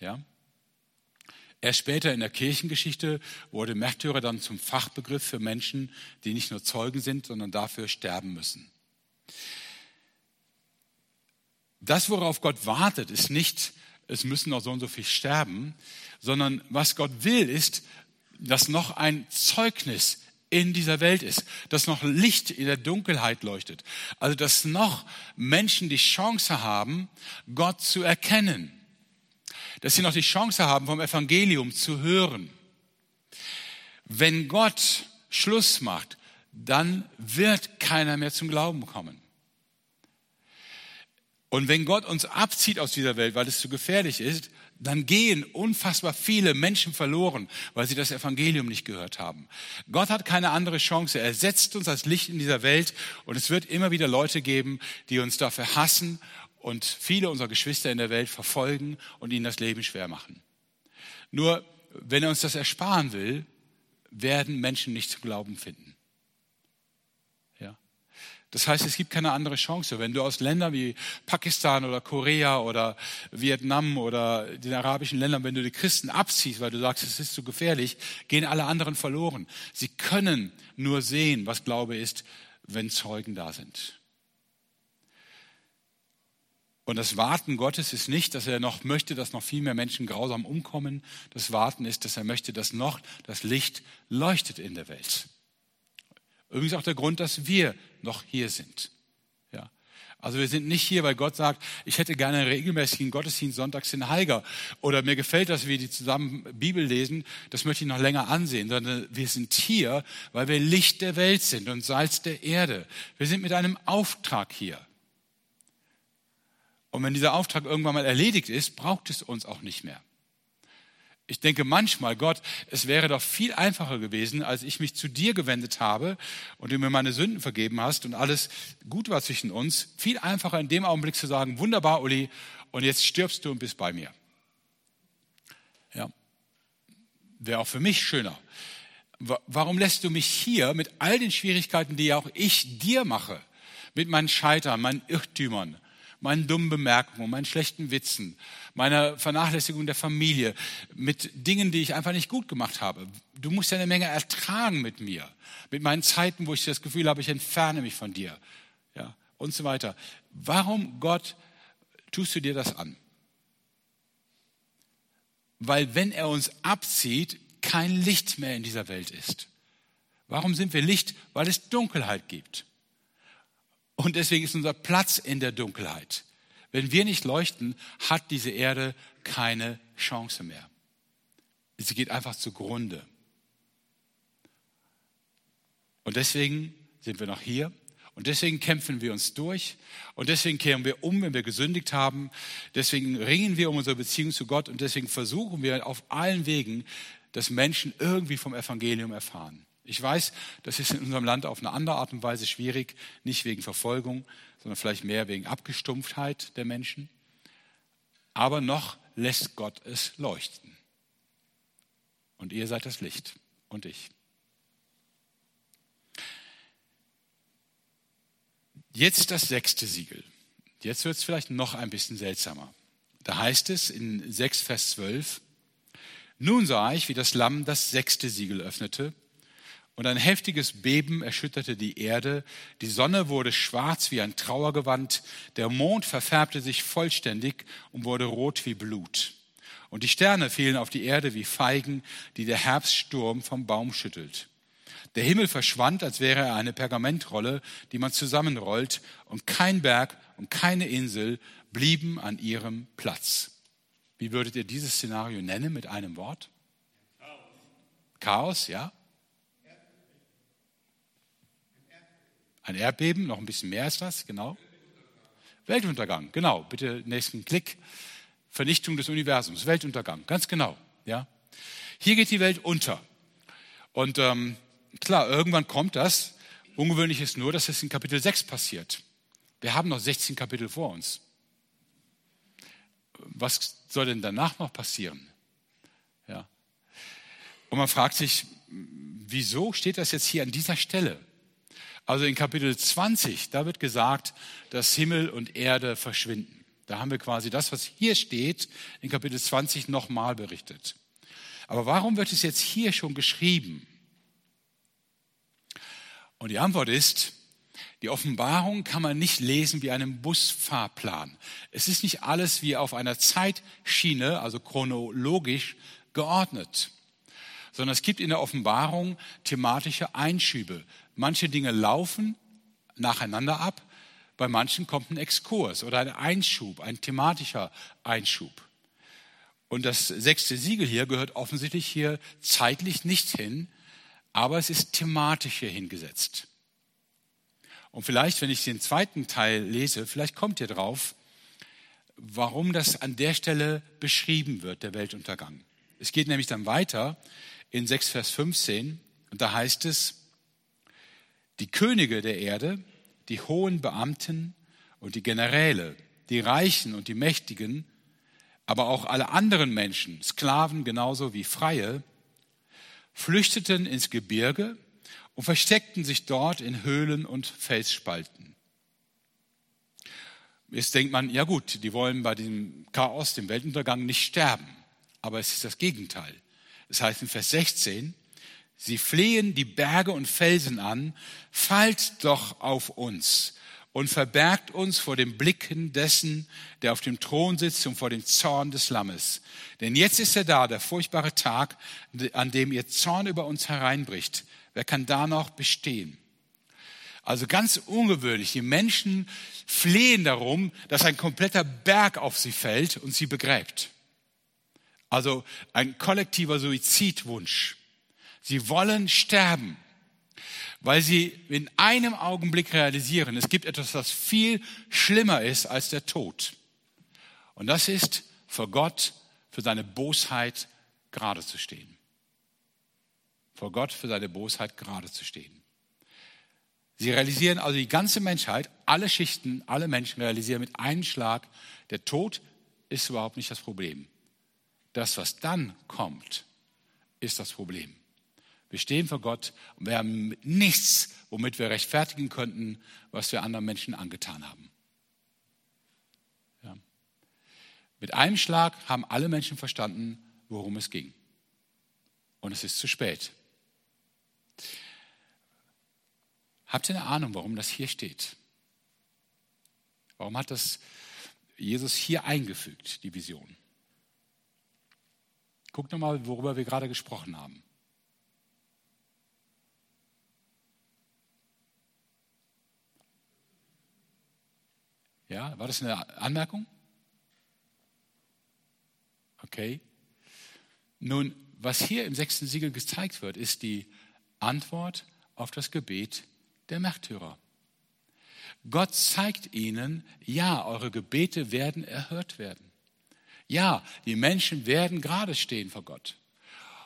Ja? Erst später in der Kirchengeschichte wurde Märtyrer dann zum Fachbegriff für Menschen, die nicht nur Zeugen sind, sondern dafür sterben müssen. Das, worauf Gott wartet, ist nicht, es müssen noch so und so viel sterben, sondern was Gott will, ist, dass noch ein Zeugnis in dieser Welt ist, dass noch Licht in der Dunkelheit leuchtet. Also dass noch Menschen die Chance haben, Gott zu erkennen. Dass sie noch die Chance haben, vom Evangelium zu hören. Wenn Gott Schluss macht, dann wird keiner mehr zum Glauben kommen. Und wenn Gott uns abzieht aus dieser Welt, weil es zu gefährlich ist, dann gehen unfassbar viele Menschen verloren, weil sie das Evangelium nicht gehört haben. Gott hat keine andere Chance. Er setzt uns als Licht in dieser Welt und es wird immer wieder Leute geben, die uns dafür hassen und viele unserer Geschwister in der Welt verfolgen und ihnen das Leben schwer machen. Nur, wenn er uns das ersparen will, werden Menschen nicht zu Glauben finden. Das heißt, es gibt keine andere Chance. Wenn du aus Ländern wie Pakistan oder Korea oder Vietnam oder den arabischen Ländern, wenn du die Christen abziehst, weil du sagst, es ist zu gefährlich, gehen alle anderen verloren. Sie können nur sehen, was Glaube ist, wenn Zeugen da sind. Und das Warten Gottes ist nicht, dass er noch möchte, dass noch viel mehr Menschen grausam umkommen. Das Warten ist, dass er möchte, dass noch das Licht leuchtet in der Welt. Übrigens auch der Grund, dass wir noch hier sind. Ja. Also wir sind nicht hier, weil Gott sagt, ich hätte gerne einen regelmäßigen Gottesdienst sonntags in Heiger oder mir gefällt, dass wir die zusammen Bibel lesen, das möchte ich noch länger ansehen, sondern wir sind hier, weil wir Licht der Welt sind und Salz der Erde. Wir sind mit einem Auftrag hier. Und wenn dieser Auftrag irgendwann mal erledigt ist, braucht es uns auch nicht mehr. Ich denke manchmal, Gott, es wäre doch viel einfacher gewesen, als ich mich zu dir gewendet habe und du mir meine Sünden vergeben hast und alles gut war zwischen uns. Viel einfacher in dem Augenblick zu sagen, wunderbar, Uli, und jetzt stirbst du und bist bei mir. Ja. Wäre auch für mich schöner. Warum lässt du mich hier mit all den Schwierigkeiten, die auch ich dir mache, mit meinen Scheitern, meinen Irrtümern, meinen dummen Bemerkungen, meinen schlechten Witzen, meiner Vernachlässigung der Familie, mit Dingen, die ich einfach nicht gut gemacht habe. Du musst ja eine Menge ertragen mit mir, mit meinen Zeiten, wo ich das Gefühl habe, ich entferne mich von dir, ja, und so weiter. Warum, Gott, tust du dir das an? Weil wenn er uns abzieht, kein Licht mehr in dieser Welt ist. Warum sind wir Licht? Weil es Dunkelheit gibt. Und deswegen ist unser Platz in der Dunkelheit. Wenn wir nicht leuchten, hat diese Erde keine Chance mehr. Sie geht einfach zugrunde. Und deswegen sind wir noch hier. Und deswegen kämpfen wir uns durch. Und deswegen kehren wir um, wenn wir gesündigt haben. Deswegen ringen wir um unsere Beziehung zu Gott. Und deswegen versuchen wir auf allen Wegen, dass Menschen irgendwie vom Evangelium erfahren. Ich weiß, das ist in unserem Land auf eine andere Art und Weise schwierig, nicht wegen Verfolgung, sondern vielleicht mehr wegen Abgestumpftheit der Menschen. Aber noch lässt Gott es leuchten. Und ihr seid das Licht und ich. Jetzt das sechste Siegel. Jetzt wird es vielleicht noch ein bisschen seltsamer. Da heißt es in 6 Vers 12, nun sah ich, wie das Lamm das sechste Siegel öffnete und ein heftiges Beben erschütterte die Erde, die Sonne wurde schwarz wie ein Trauergewand, der Mond verfärbte sich vollständig und wurde rot wie Blut. Und die Sterne fielen auf die Erde wie Feigen, die der Herbststurm vom Baum schüttelt. Der Himmel verschwand, als wäre er eine Pergamentrolle, die man zusammenrollt, und kein Berg und keine Insel blieben an ihrem Platz. Wie würdet ihr dieses Szenario nennen mit einem Wort? Chaos, Chaos ja? Ein Erdbeben, noch ein bisschen mehr ist das, genau. Weltuntergang, genau. Bitte nächsten Klick. Vernichtung des Universums, Weltuntergang, ganz genau. Ja. Hier geht die Welt unter. Und ähm, klar, irgendwann kommt das. Ungewöhnlich ist nur, dass es in Kapitel 6 passiert. Wir haben noch 16 Kapitel vor uns. Was soll denn danach noch passieren? Ja. Und man fragt sich, wieso steht das jetzt hier an dieser Stelle? Also in Kapitel 20, da wird gesagt, dass Himmel und Erde verschwinden. Da haben wir quasi das, was hier steht, in Kapitel 20 nochmal berichtet. Aber warum wird es jetzt hier schon geschrieben? Und die Antwort ist, die Offenbarung kann man nicht lesen wie einen Busfahrplan. Es ist nicht alles wie auf einer Zeitschiene, also chronologisch geordnet, sondern es gibt in der Offenbarung thematische Einschübe. Manche Dinge laufen nacheinander ab, bei manchen kommt ein Exkurs oder ein Einschub, ein thematischer Einschub. Und das sechste Siegel hier gehört offensichtlich hier zeitlich nicht hin, aber es ist thematisch hier hingesetzt. Und vielleicht, wenn ich den zweiten Teil lese, vielleicht kommt ihr drauf, warum das an der Stelle beschrieben wird, der Weltuntergang. Es geht nämlich dann weiter in 6 Vers 15 und da heißt es, die Könige der Erde, die hohen Beamten und die Generäle, die Reichen und die Mächtigen, aber auch alle anderen Menschen, Sklaven genauso wie Freie, flüchteten ins Gebirge und versteckten sich dort in Höhlen und Felsspalten. Jetzt denkt man, ja gut, die wollen bei dem Chaos, dem Weltuntergang nicht sterben. Aber es ist das Gegenteil. Es heißt in Vers 16, sie flehen die Berge und Felsen an, fallt doch auf uns und verbergt uns vor den Blicken dessen, der auf dem Thron sitzt und vor dem Zorn des Lammes. Denn jetzt ist er da, der furchtbare Tag, an dem ihr Zorn über uns hereinbricht. Wer kann da noch bestehen? Also ganz ungewöhnlich. Die Menschen flehen darum, dass ein kompletter Berg auf sie fällt und sie begräbt. Also ein kollektiver Suizidwunsch. Sie wollen sterben, weil sie in einem Augenblick realisieren, es gibt etwas, was viel schlimmer ist als der Tod. Und das ist, vor Gott für seine Bosheit gerade zu stehen. Vor Gott für seine Bosheit gerade zu stehen. Sie realisieren also die ganze Menschheit, alle Schichten, alle Menschen realisieren mit einem Schlag, der Tod ist überhaupt nicht das Problem. Das, was dann kommt, ist das Problem. Wir stehen vor Gott und wir haben nichts, womit wir rechtfertigen könnten, was wir anderen Menschen angetan haben. Ja. Mit einem Schlag haben alle Menschen verstanden, worum es ging. Und es ist zu spät. Habt ihr eine Ahnung, warum das hier steht? Warum hat das Jesus hier eingefügt, die Vision? Guckt nochmal, worüber wir gerade gesprochen haben. Ja, war das eine Anmerkung? Okay. Nun, was hier im sechsten Siegel gezeigt wird, ist die Antwort auf das Gebet der Märtyrer. Gott zeigt ihnen, ja, eure Gebete werden erhört werden. Ja, die Menschen werden gerade stehen vor Gott.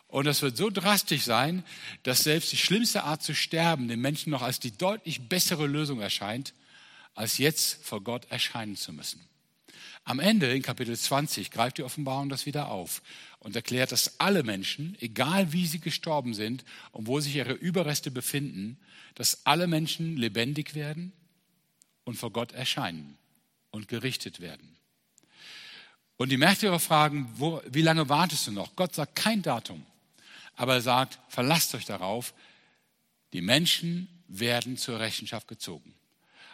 Und das wird so drastisch sein, dass selbst die schlimmste Art zu sterben den Menschen noch als die deutlich bessere Lösung erscheint, als jetzt vor Gott erscheinen zu müssen. Am Ende, in Kapitel 20, greift die Offenbarung das wieder auf und erklärt, dass alle Menschen, egal wie sie gestorben sind und wo sich ihre Überreste befinden, dass alle Menschen lebendig werden und vor Gott erscheinen und gerichtet werden. Und die Märtyrer fragen, wo, wie lange wartest du noch? Gott sagt kein Datum, aber er sagt, verlasst euch darauf, die Menschen werden zur Rechenschaft gezogen.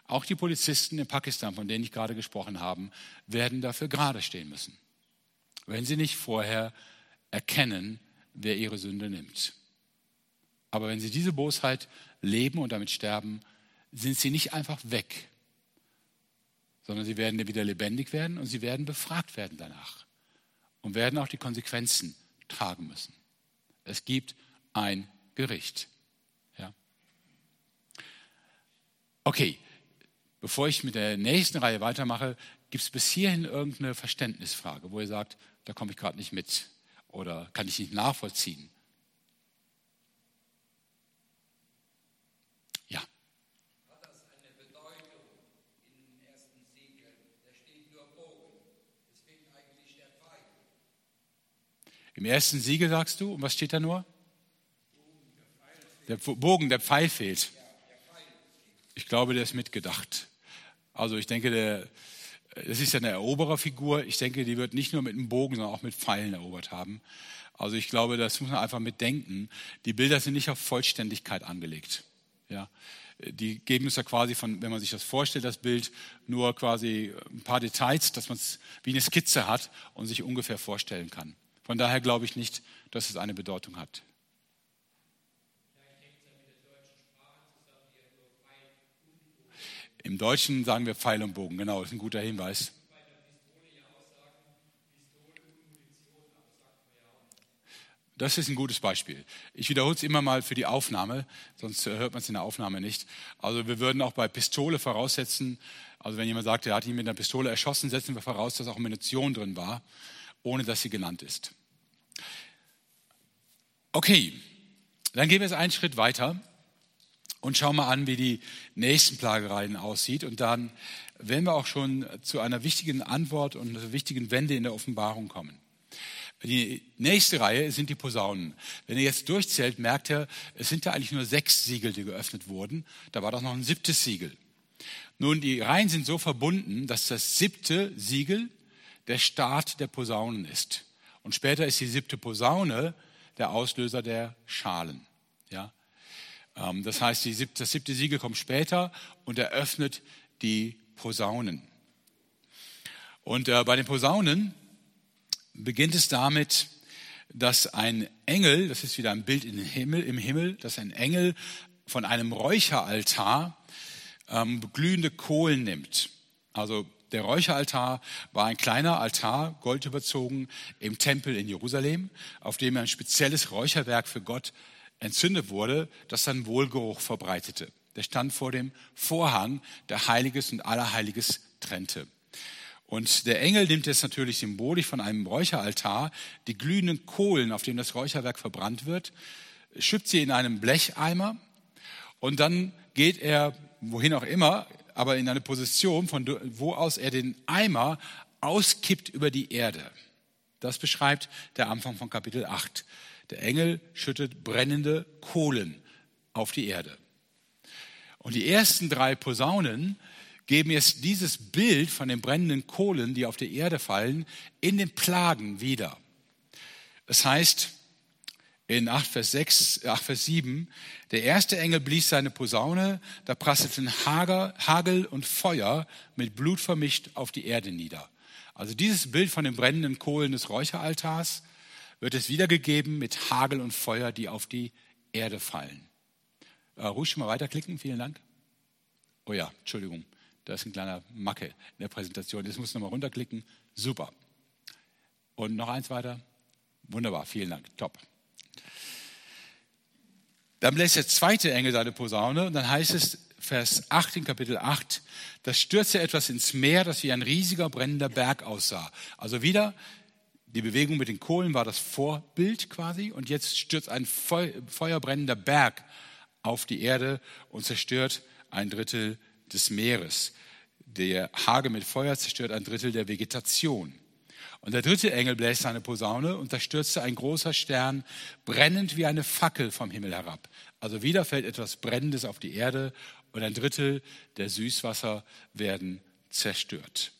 Auch die Polizisten in Pakistan, von denen ich gerade gesprochen habe, werden dafür gerade stehen müssen, wenn sie nicht vorher erkennen, wer ihre Sünde nimmt. Aber wenn sie diese Bosheit leben und damit sterben, sind sie nicht einfach weg, sondern sie werden wieder lebendig werden und sie werden befragt werden danach und werden auch die Konsequenzen tragen müssen. Es gibt ein Gericht. Ja. Okay, bevor ich mit der nächsten Reihe weitermache, gibt es bis hierhin irgendeine Verständnisfrage, wo ihr sagt, da komme ich gerade nicht mit oder kann ich nicht nachvollziehen. Im ersten Siegel sagst du, und was steht da nur? Der Bogen, der Pfeil fehlt. Ich glaube, der ist mitgedacht. Also ich denke, der, das ist ja eine Erobererfigur. Ich denke, die wird nicht nur mit einem Bogen, sondern auch mit Pfeilen erobert haben. Also ich glaube, das muss man einfach mitdenken. Die Bilder sind nicht auf Vollständigkeit angelegt. Ja, die geben uns ja quasi von, wenn man sich das vorstellt, das Bild, nur quasi ein paar Details, dass man es wie eine Skizze hat und sich ungefähr vorstellen kann. Von daher glaube ich nicht, dass es eine Bedeutung hat. Im Deutschen sagen wir Pfeil und Bogen, genau, das ist ein guter Hinweis. Das ist ein gutes Beispiel. Ich wiederhole es immer mal für die Aufnahme, sonst hört man es in der Aufnahme nicht. Also wir würden auch bei Pistole voraussetzen, also wenn jemand sagt, er hat ihn mit einer Pistole erschossen, setzen wir voraus, dass auch Munition drin war, ohne dass sie genannt ist. Okay, dann gehen wir jetzt einen Schritt weiter und schauen mal an, wie die nächsten Plagereien aussieht. Und dann werden wir auch schon zu einer wichtigen Antwort und einer wichtigen Wende in der Offenbarung kommen. Die nächste Reihe sind die Posaunen. Wenn ihr jetzt durchzählt, merkt ihr, es sind ja eigentlich nur sechs Siegel, die geöffnet wurden. Da war doch noch ein siebtes Siegel. Nun, die Reihen sind so verbunden, dass das siebte Siegel der Start der Posaunen ist. Und später ist die siebte Posaune der Auslöser der Schalen. Ja? Ähm, das heißt, das siebte Siegel kommt später und eröffnet die Posaunen. Und äh, bei den Posaunen beginnt es damit, dass ein Engel, das ist wieder ein Bild im Himmel, im Himmel dass ein Engel von einem Räucheraltar ähm, glühende Kohlen nimmt. Also der Räucheraltar war ein kleiner Altar, goldüberzogen, im Tempel in Jerusalem, auf dem ein spezielles Räucherwerk für Gott entzündet wurde, das dann Wohlgeruch verbreitete. Der stand vor dem Vorhang, der Heiliges und Allerheiliges trennte. Und der Engel nimmt jetzt natürlich symbolisch von einem Räucheraltar die glühenden Kohlen, auf denen das Räucherwerk verbrannt wird, schützt sie in einem Blecheimer und dann geht er, wohin auch immer, aber in eine Position, von wo aus er den Eimer auskippt über die Erde. Das beschreibt der Anfang von Kapitel 8. Der Engel schüttet brennende Kohlen auf die Erde. Und die ersten drei Posaunen geben jetzt dieses Bild von den brennenden Kohlen, die auf die Erde fallen, in den Plagen wieder. Das heißt, in 8 Vers, 6, 8, Vers 7, der erste Engel blies seine Posaune, da prasselten Hagel und Feuer mit Blut vermischt auf die Erde nieder. Also dieses Bild von den brennenden Kohlen des Räucheraltars wird es wiedergegeben mit Hagel und Feuer, die auf die Erde fallen. Äh, ruhig schon mal weiterklicken, vielen Dank. Oh ja, Entschuldigung, da ist ein kleiner Macke in der Präsentation. Jetzt muss ich nochmal runterklicken. Super. Und noch eins weiter. Wunderbar, vielen Dank, top. Dann bläst der zweite Engel seine Posaune und dann heißt es, Vers 8 in Kapitel 8, da stürzte etwas ins Meer, das wie ein riesiger brennender Berg aussah. Also wieder, die Bewegung mit den Kohlen war das Vorbild quasi und jetzt stürzt ein feuerbrennender Berg auf die Erde und zerstört ein Drittel des Meeres. Der Hage mit Feuer zerstört ein Drittel der Vegetation. Und der dritte Engel bläst seine Posaune und da stürzte ein großer Stern brennend wie eine Fackel vom Himmel herab. Also wieder fällt etwas Brennendes auf die Erde und ein Drittel der Süßwasser werden zerstört.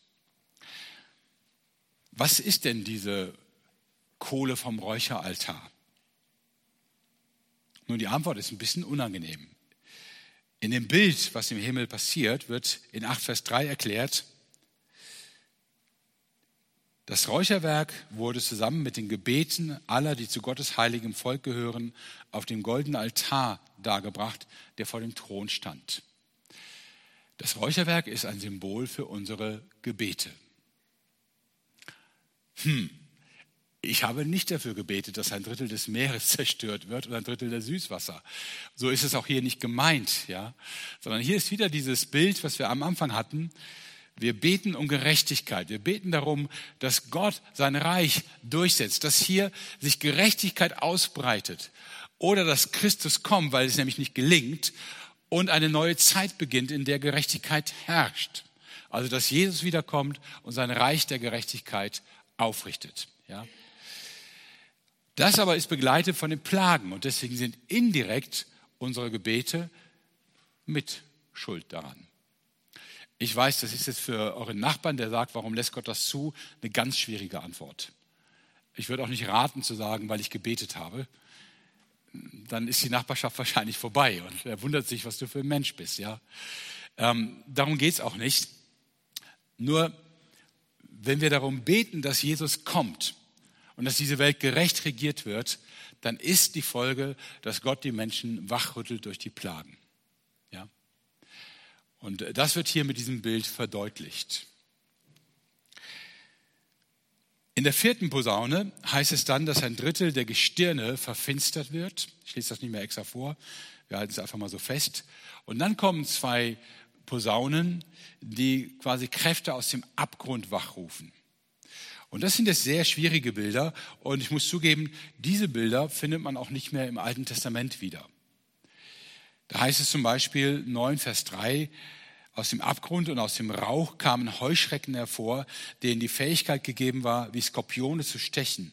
Was ist denn diese Kohle vom Räucheraltar? Nun, die Antwort ist ein bisschen unangenehm. In dem Bild, was im Himmel passiert, wird in 8 Vers 3 erklärt, das Räucherwerk wurde zusammen mit den Gebeten aller, die zu Gottes heiligem Volk gehören, auf dem goldenen Altar dargebracht, der vor dem Thron stand. Das Räucherwerk ist ein Symbol für unsere Gebete. Hm, ich habe nicht dafür gebetet, dass ein Drittel des Meeres zerstört wird oder ein Drittel der Süßwasser. So ist es auch hier nicht gemeint, ja. Sondern hier ist wieder dieses Bild, was wir am Anfang hatten. Wir beten um Gerechtigkeit. Wir beten darum, dass Gott sein Reich durchsetzt, dass hier sich Gerechtigkeit ausbreitet oder dass Christus kommt, weil es nämlich nicht gelingt und eine neue Zeit beginnt, in der Gerechtigkeit herrscht. Also, dass Jesus wiederkommt und sein Reich der Gerechtigkeit aufrichtet, ja. Das aber ist begleitet von den Plagen und deswegen sind indirekt unsere Gebete mit Schuld daran. Ich weiß, das ist jetzt für euren Nachbarn, der sagt, warum lässt Gott das zu, eine ganz schwierige Antwort. Ich würde auch nicht raten zu sagen, weil ich gebetet habe. Dann ist die Nachbarschaft wahrscheinlich vorbei und er wundert sich, was du für ein Mensch bist. Ja? Ähm, darum geht es auch nicht. Nur wenn wir darum beten, dass Jesus kommt, und dass diese Welt gerecht regiert wird, dann ist die Folge, dass Gott die Menschen wachrüttelt durch die Plagen. Ja? Und das wird hier mit diesem Bild verdeutlicht. In der vierten Posaune heißt es dann, dass ein Drittel der Gestirne verfinstert wird. Ich lese das nicht mehr extra vor. Wir halten es einfach mal so fest. Und dann kommen zwei Posaunen, die quasi Kräfte aus dem Abgrund wachrufen. Und das sind jetzt sehr schwierige Bilder. Und ich muss zugeben, diese Bilder findet man auch nicht mehr im Alten Testament wieder. Da heißt es zum Beispiel 9, Vers 3, aus dem Abgrund und aus dem Rauch kamen Heuschrecken hervor, denen die Fähigkeit gegeben war, wie Skorpione zu stechen.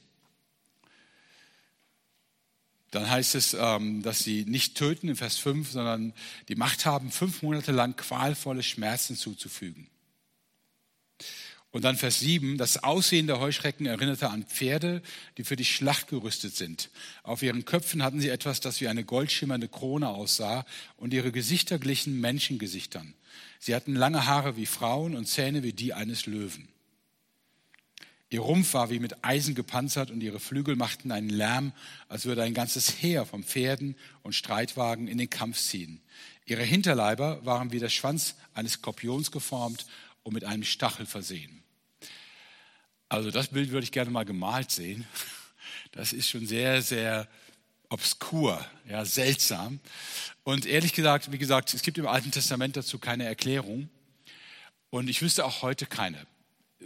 Dann heißt es, ähm, dass sie nicht töten in Vers 5, sondern die Macht haben, fünf Monate lang qualvolle Schmerzen zuzufügen. Und dann Vers 7, das Aussehen der Heuschrecken erinnerte an Pferde, die für die Schlacht gerüstet sind. Auf ihren Köpfen hatten sie etwas, das wie eine goldschimmernde Krone aussah, und ihre Gesichter glichen Menschengesichtern. Sie hatten lange Haare wie Frauen und Zähne wie die eines Löwen. Ihr Rumpf war wie mit Eisen gepanzert und ihre Flügel machten einen Lärm, als würde ein ganzes Heer von Pferden und Streitwagen in den Kampf ziehen. Ihre Hinterleiber waren wie der Schwanz eines Skorpions geformt und mit einem Stachel versehen. Also das Bild würde ich gerne mal gemalt sehen. Das ist schon sehr, sehr obskur, ja, seltsam. Und ehrlich gesagt, wie gesagt, es gibt im Alten Testament dazu keine Erklärung. Und ich wüsste auch heute keine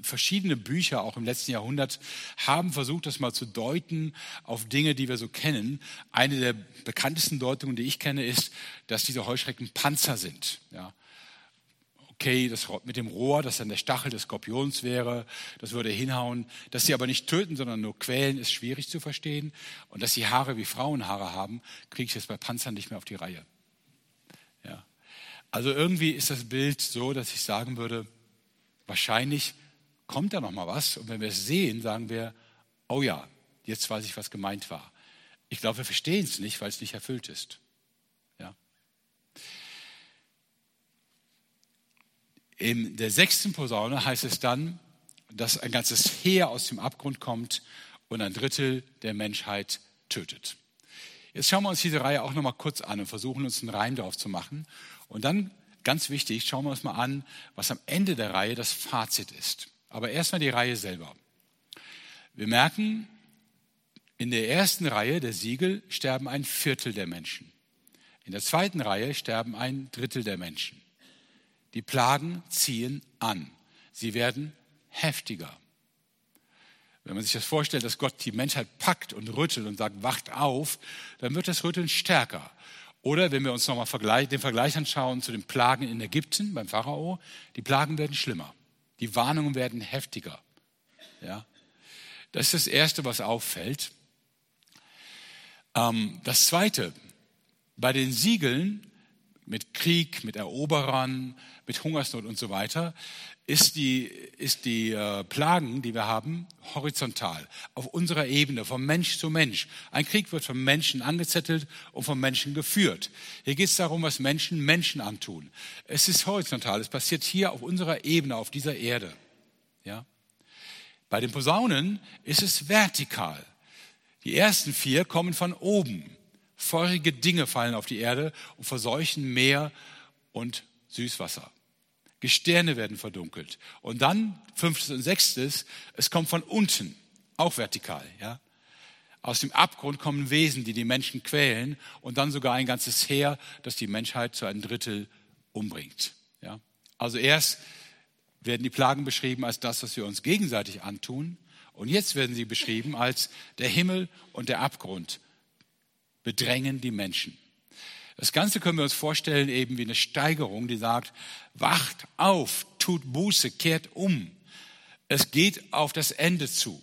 verschiedene Bücher, auch im letzten Jahrhundert, haben versucht, das mal zu deuten auf Dinge, die wir so kennen. Eine der bekanntesten Deutungen, die ich kenne, ist, dass diese Heuschrecken Panzer sind. Ja. Okay, das mit dem Rohr, das dann der Stachel des Skorpions wäre, das würde hinhauen. Dass sie aber nicht töten, sondern nur quälen, ist schwierig zu verstehen. Und dass sie Haare wie Frauenhaare haben, kriege ich jetzt bei Panzern nicht mehr auf die Reihe. Ja. Also irgendwie ist das Bild so, dass ich sagen würde, wahrscheinlich kommt da noch mal was. Und wenn wir es sehen, sagen wir, oh ja, jetzt weiß ich, was gemeint war. Ich glaube, wir verstehen es nicht, weil es nicht erfüllt ist. Ja. In der sechsten Posaune heißt es dann, dass ein ganzes Heer aus dem Abgrund kommt und ein Drittel der Menschheit tötet. Jetzt schauen wir uns diese Reihe auch noch mal kurz an und versuchen uns einen Reim darauf zu machen. Und dann, ganz wichtig, schauen wir uns mal an, was am Ende der Reihe das Fazit ist. Aber erstmal die Reihe selber. Wir merken, in der ersten Reihe der Siegel sterben ein Viertel der Menschen. In der zweiten Reihe sterben ein Drittel der Menschen. Die Plagen ziehen an. Sie werden heftiger. Wenn man sich das vorstellt, dass Gott die Menschheit packt und rüttelt und sagt, wacht auf, dann wird das Rütteln stärker. Oder wenn wir uns nochmal den Vergleich anschauen zu den Plagen in Ägypten beim Pharao, die Plagen werden schlimmer. Die Warnungen werden heftiger. Ja? Das ist das Erste, was auffällt. Ähm, das Zweite, bei den Siegeln mit Krieg, mit Eroberern, mit Hungersnot und so weiter, ist die, ist die äh, Plagen, die wir haben, horizontal, auf unserer Ebene, vom Mensch zu Mensch. Ein Krieg wird vom Menschen angezettelt und vom Menschen geführt. Hier geht es darum, was Menschen Menschen antun. Es ist horizontal, es passiert hier auf unserer Ebene, auf dieser Erde. Ja? Bei den Posaunen ist es vertikal. Die ersten vier kommen von oben. Feurige Dinge fallen auf die Erde und verseuchen Meer und Süßwasser. Gestirne werden verdunkelt. Und dann, fünftes und sechstes, es kommt von unten, auch vertikal, ja. Aus dem Abgrund kommen Wesen, die die Menschen quälen und dann sogar ein ganzes Heer, das die Menschheit zu einem Drittel umbringt. Ja? Also erst werden die Plagen beschrieben als das, was wir uns gegenseitig antun und jetzt werden sie beschrieben als der Himmel und der Abgrund bedrängen die Menschen. Das Ganze können wir uns vorstellen eben wie eine Steigerung, die sagt, wacht auf, tut Buße, kehrt um. Es geht auf das Ende zu.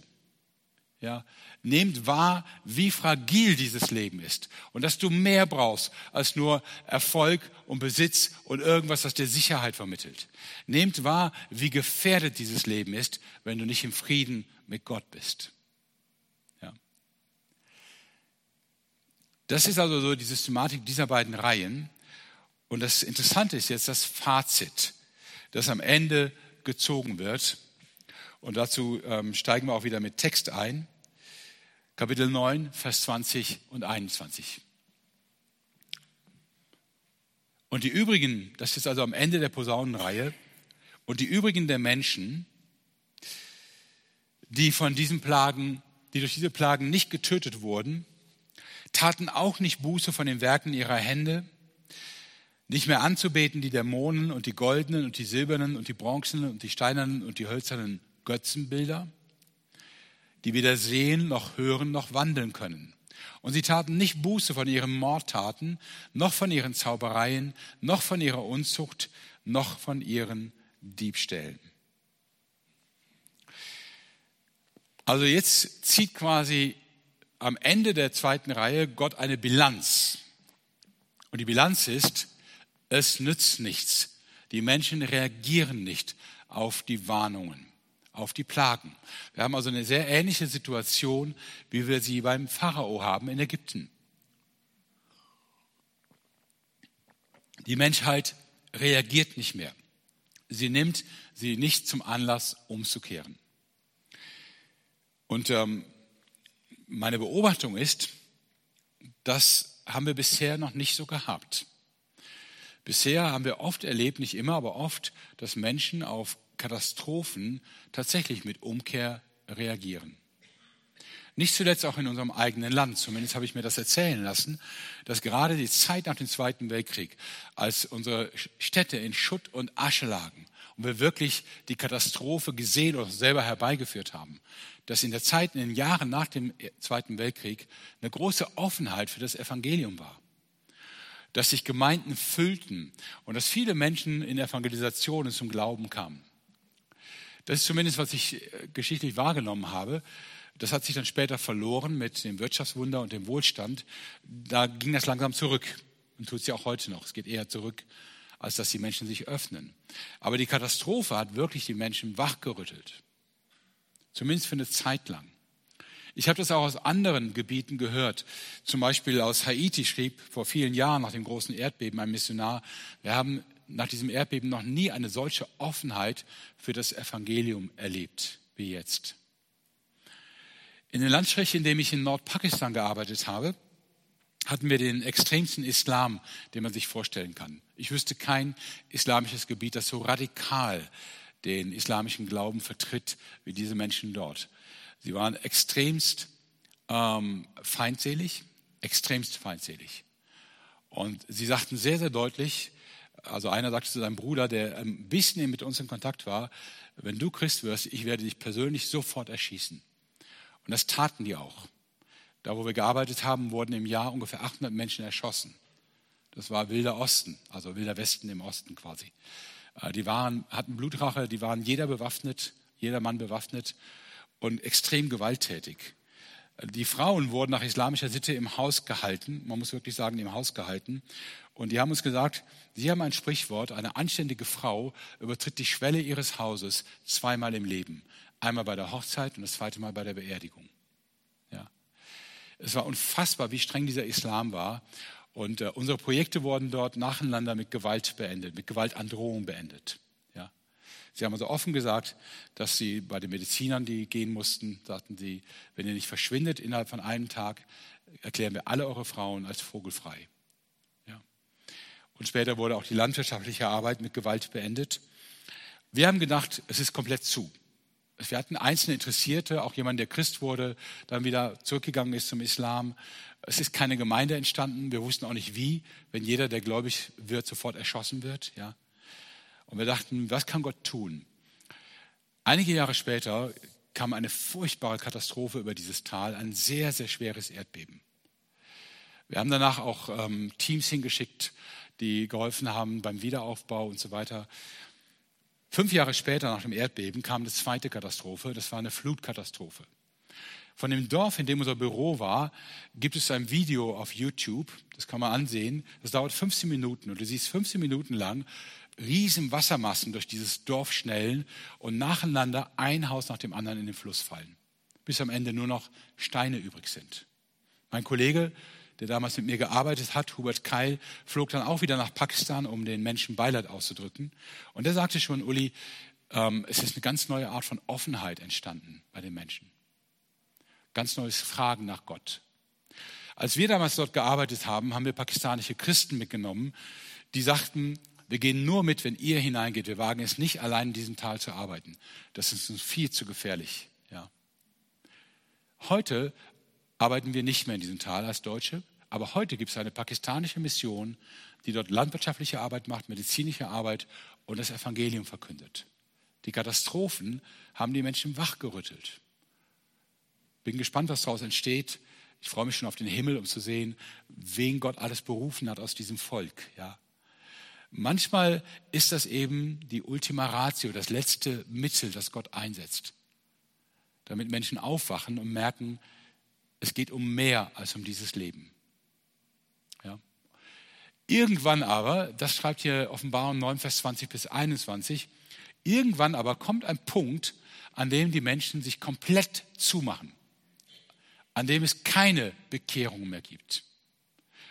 Ja, nehmt wahr, wie fragil dieses Leben ist und dass du mehr brauchst als nur Erfolg und Besitz und irgendwas, was dir Sicherheit vermittelt. Nehmt wahr, wie gefährdet dieses Leben ist, wenn du nicht im Frieden mit Gott bist. Das ist also so die Systematik dieser beiden Reihen. Und das Interessante ist jetzt das Fazit, das am Ende gezogen wird. Und dazu ähm, steigen wir auch wieder mit Text ein. Kapitel 9, Vers 20 und 21. Und die übrigen, das ist also am Ende der Posaunenreihe, und die übrigen der Menschen, die von diesen Plagen, die durch diese Plagen nicht getötet wurden, taten auch nicht Buße von den Werken ihrer Hände, nicht mehr anzubeten die Dämonen und die goldenen und die silbernen und die bronzenen und die steinernen und die hölzernen Götzenbilder, die weder sehen noch hören noch wandeln können. Und sie taten nicht Buße von ihren Mordtaten, noch von ihren Zaubereien, noch von ihrer Unzucht, noch von ihren Diebstählen. Also jetzt zieht quasi am Ende der zweiten Reihe Gott eine Bilanz. Und die Bilanz ist, es nützt nichts. Die Menschen reagieren nicht auf die Warnungen, auf die Plagen. Wir haben also eine sehr ähnliche Situation, wie wir sie beim Pharao haben in Ägypten. Die Menschheit reagiert nicht mehr. Sie nimmt sie nicht zum Anlass, umzukehren. Und ähm, meine Beobachtung ist, das haben wir bisher noch nicht so gehabt. Bisher haben wir oft erlebt, nicht immer, aber oft, dass Menschen auf Katastrophen tatsächlich mit Umkehr reagieren. Nicht zuletzt auch in unserem eigenen Land, zumindest habe ich mir das erzählen lassen, dass gerade die Zeit nach dem Zweiten Weltkrieg, als unsere Städte in Schutt und Asche lagen und wir wirklich die Katastrophe gesehen oder selber herbeigeführt haben, dass in der Zeit, in den Jahren nach dem Zweiten Weltkrieg eine große Offenheit für das Evangelium war. Dass sich Gemeinden füllten und dass viele Menschen in Evangelisationen zum Glauben kamen. Das ist zumindest, was ich äh, geschichtlich wahrgenommen habe. Das hat sich dann später verloren mit dem Wirtschaftswunder und dem Wohlstand. Da ging das langsam zurück und tut es ja auch heute noch. Es geht eher zurück, als dass die Menschen sich öffnen. Aber die Katastrophe hat wirklich die Menschen wachgerüttelt. Zumindest für eine Zeit lang. Ich habe das auch aus anderen Gebieten gehört. Zum Beispiel aus Haiti schrieb vor vielen Jahren nach dem großen Erdbeben ein Missionar, wir haben nach diesem Erdbeben noch nie eine solche Offenheit für das Evangelium erlebt wie jetzt. In den Landstrichen, in dem ich in Nordpakistan gearbeitet habe, hatten wir den extremsten Islam, den man sich vorstellen kann. Ich wüsste kein islamisches Gebiet, das so radikal den islamischen Glauben vertritt wie diese Menschen dort. Sie waren extremst ähm, feindselig, extremst feindselig. Und sie sagten sehr, sehr deutlich, also einer sagte zu seinem Bruder, der ein bisschen mit uns in Kontakt war, wenn du Christ wirst, ich werde dich persönlich sofort erschießen. Und das taten die auch. Da, wo wir gearbeitet haben, wurden im Jahr ungefähr 800 Menschen erschossen. Das war wilder Osten, also wilder Westen im Osten quasi. Äh, die waren, hatten Blutrache, die waren jeder bewaffnet, jeder Mann bewaffnet und extrem gewalttätig. Äh, die Frauen wurden nach islamischer Sitte im Haus gehalten, man muss wirklich sagen, im Haus gehalten. Und die haben uns gesagt, sie haben ein Sprichwort, eine anständige Frau übertritt die Schwelle ihres Hauses zweimal im Leben. Einmal bei der Hochzeit und das zweite Mal bei der Beerdigung. Es war unfassbar, wie streng dieser Islam war. Und äh, unsere Projekte wurden dort nacheinander mit Gewalt beendet, mit Gewaltandrohung beendet. Ja. Sie haben also offen gesagt, dass sie bei den Medizinern, die gehen mussten, sagten sie, wenn ihr nicht verschwindet innerhalb von einem Tag, erklären wir alle eure Frauen als vogelfrei. Ja. Und später wurde auch die landwirtschaftliche Arbeit mit Gewalt beendet. Wir haben gedacht, es ist komplett zu. Wir hatten einzelne Interessierte, auch jemand, der Christ wurde, dann wieder zurückgegangen ist zum Islam. Es ist keine Gemeinde entstanden. Wir wussten auch nicht wie, wenn jeder, der gläubig wird, sofort erschossen wird. Ja. Und wir dachten, was kann Gott tun? Einige Jahre später kam eine furchtbare Katastrophe über dieses Tal, ein sehr, sehr schweres Erdbeben. Wir haben danach auch ähm, Teams hingeschickt, die geholfen haben beim Wiederaufbau und so weiter. Fünf Jahre später nach dem Erdbeben kam eine zweite Katastrophe, das war eine Flutkatastrophe. Von dem Dorf, in dem unser Büro war, gibt es ein Video auf YouTube, das kann man ansehen. Das dauert 15 Minuten und du siehst 15 Minuten lang riesen Wassermassen durch dieses Dorf schnellen und nacheinander ein Haus nach dem anderen in den Fluss fallen, bis am Ende nur noch Steine übrig sind. Mein Kollege der damals mit mir gearbeitet hat, Hubert Keil, flog dann auch wieder nach Pakistan, um den Menschen Beileid auszudrücken. Und er sagte schon, Uli, ähm, es ist eine ganz neue Art von Offenheit entstanden bei den Menschen. Ganz neues Fragen nach Gott. Als wir damals dort gearbeitet haben, haben wir pakistanische Christen mitgenommen, die sagten, wir gehen nur mit, wenn ihr hineingeht. Wir wagen es nicht, allein in diesem Tal zu arbeiten. Das ist uns viel zu gefährlich. Ja. Heute arbeiten wir nicht mehr in diesem Tal als Deutsche, aber heute gibt es eine pakistanische Mission, die dort landwirtschaftliche Arbeit macht, medizinische Arbeit und das Evangelium verkündet. Die Katastrophen haben die Menschen wachgerüttelt. Bin gespannt, was daraus entsteht. Ich freue mich schon auf den Himmel, um zu sehen, wen Gott alles berufen hat aus diesem Volk. Ja. Manchmal ist das eben die Ultima Ratio, das letzte Mittel, das Gott einsetzt, damit Menschen aufwachen und merken, es geht um mehr als um dieses Leben. Ja. Irgendwann aber, das schreibt hier Offenbarung 9, Vers 20 bis 21, irgendwann aber kommt ein Punkt, an dem die Menschen sich komplett zumachen an dem es keine Bekehrung mehr gibt,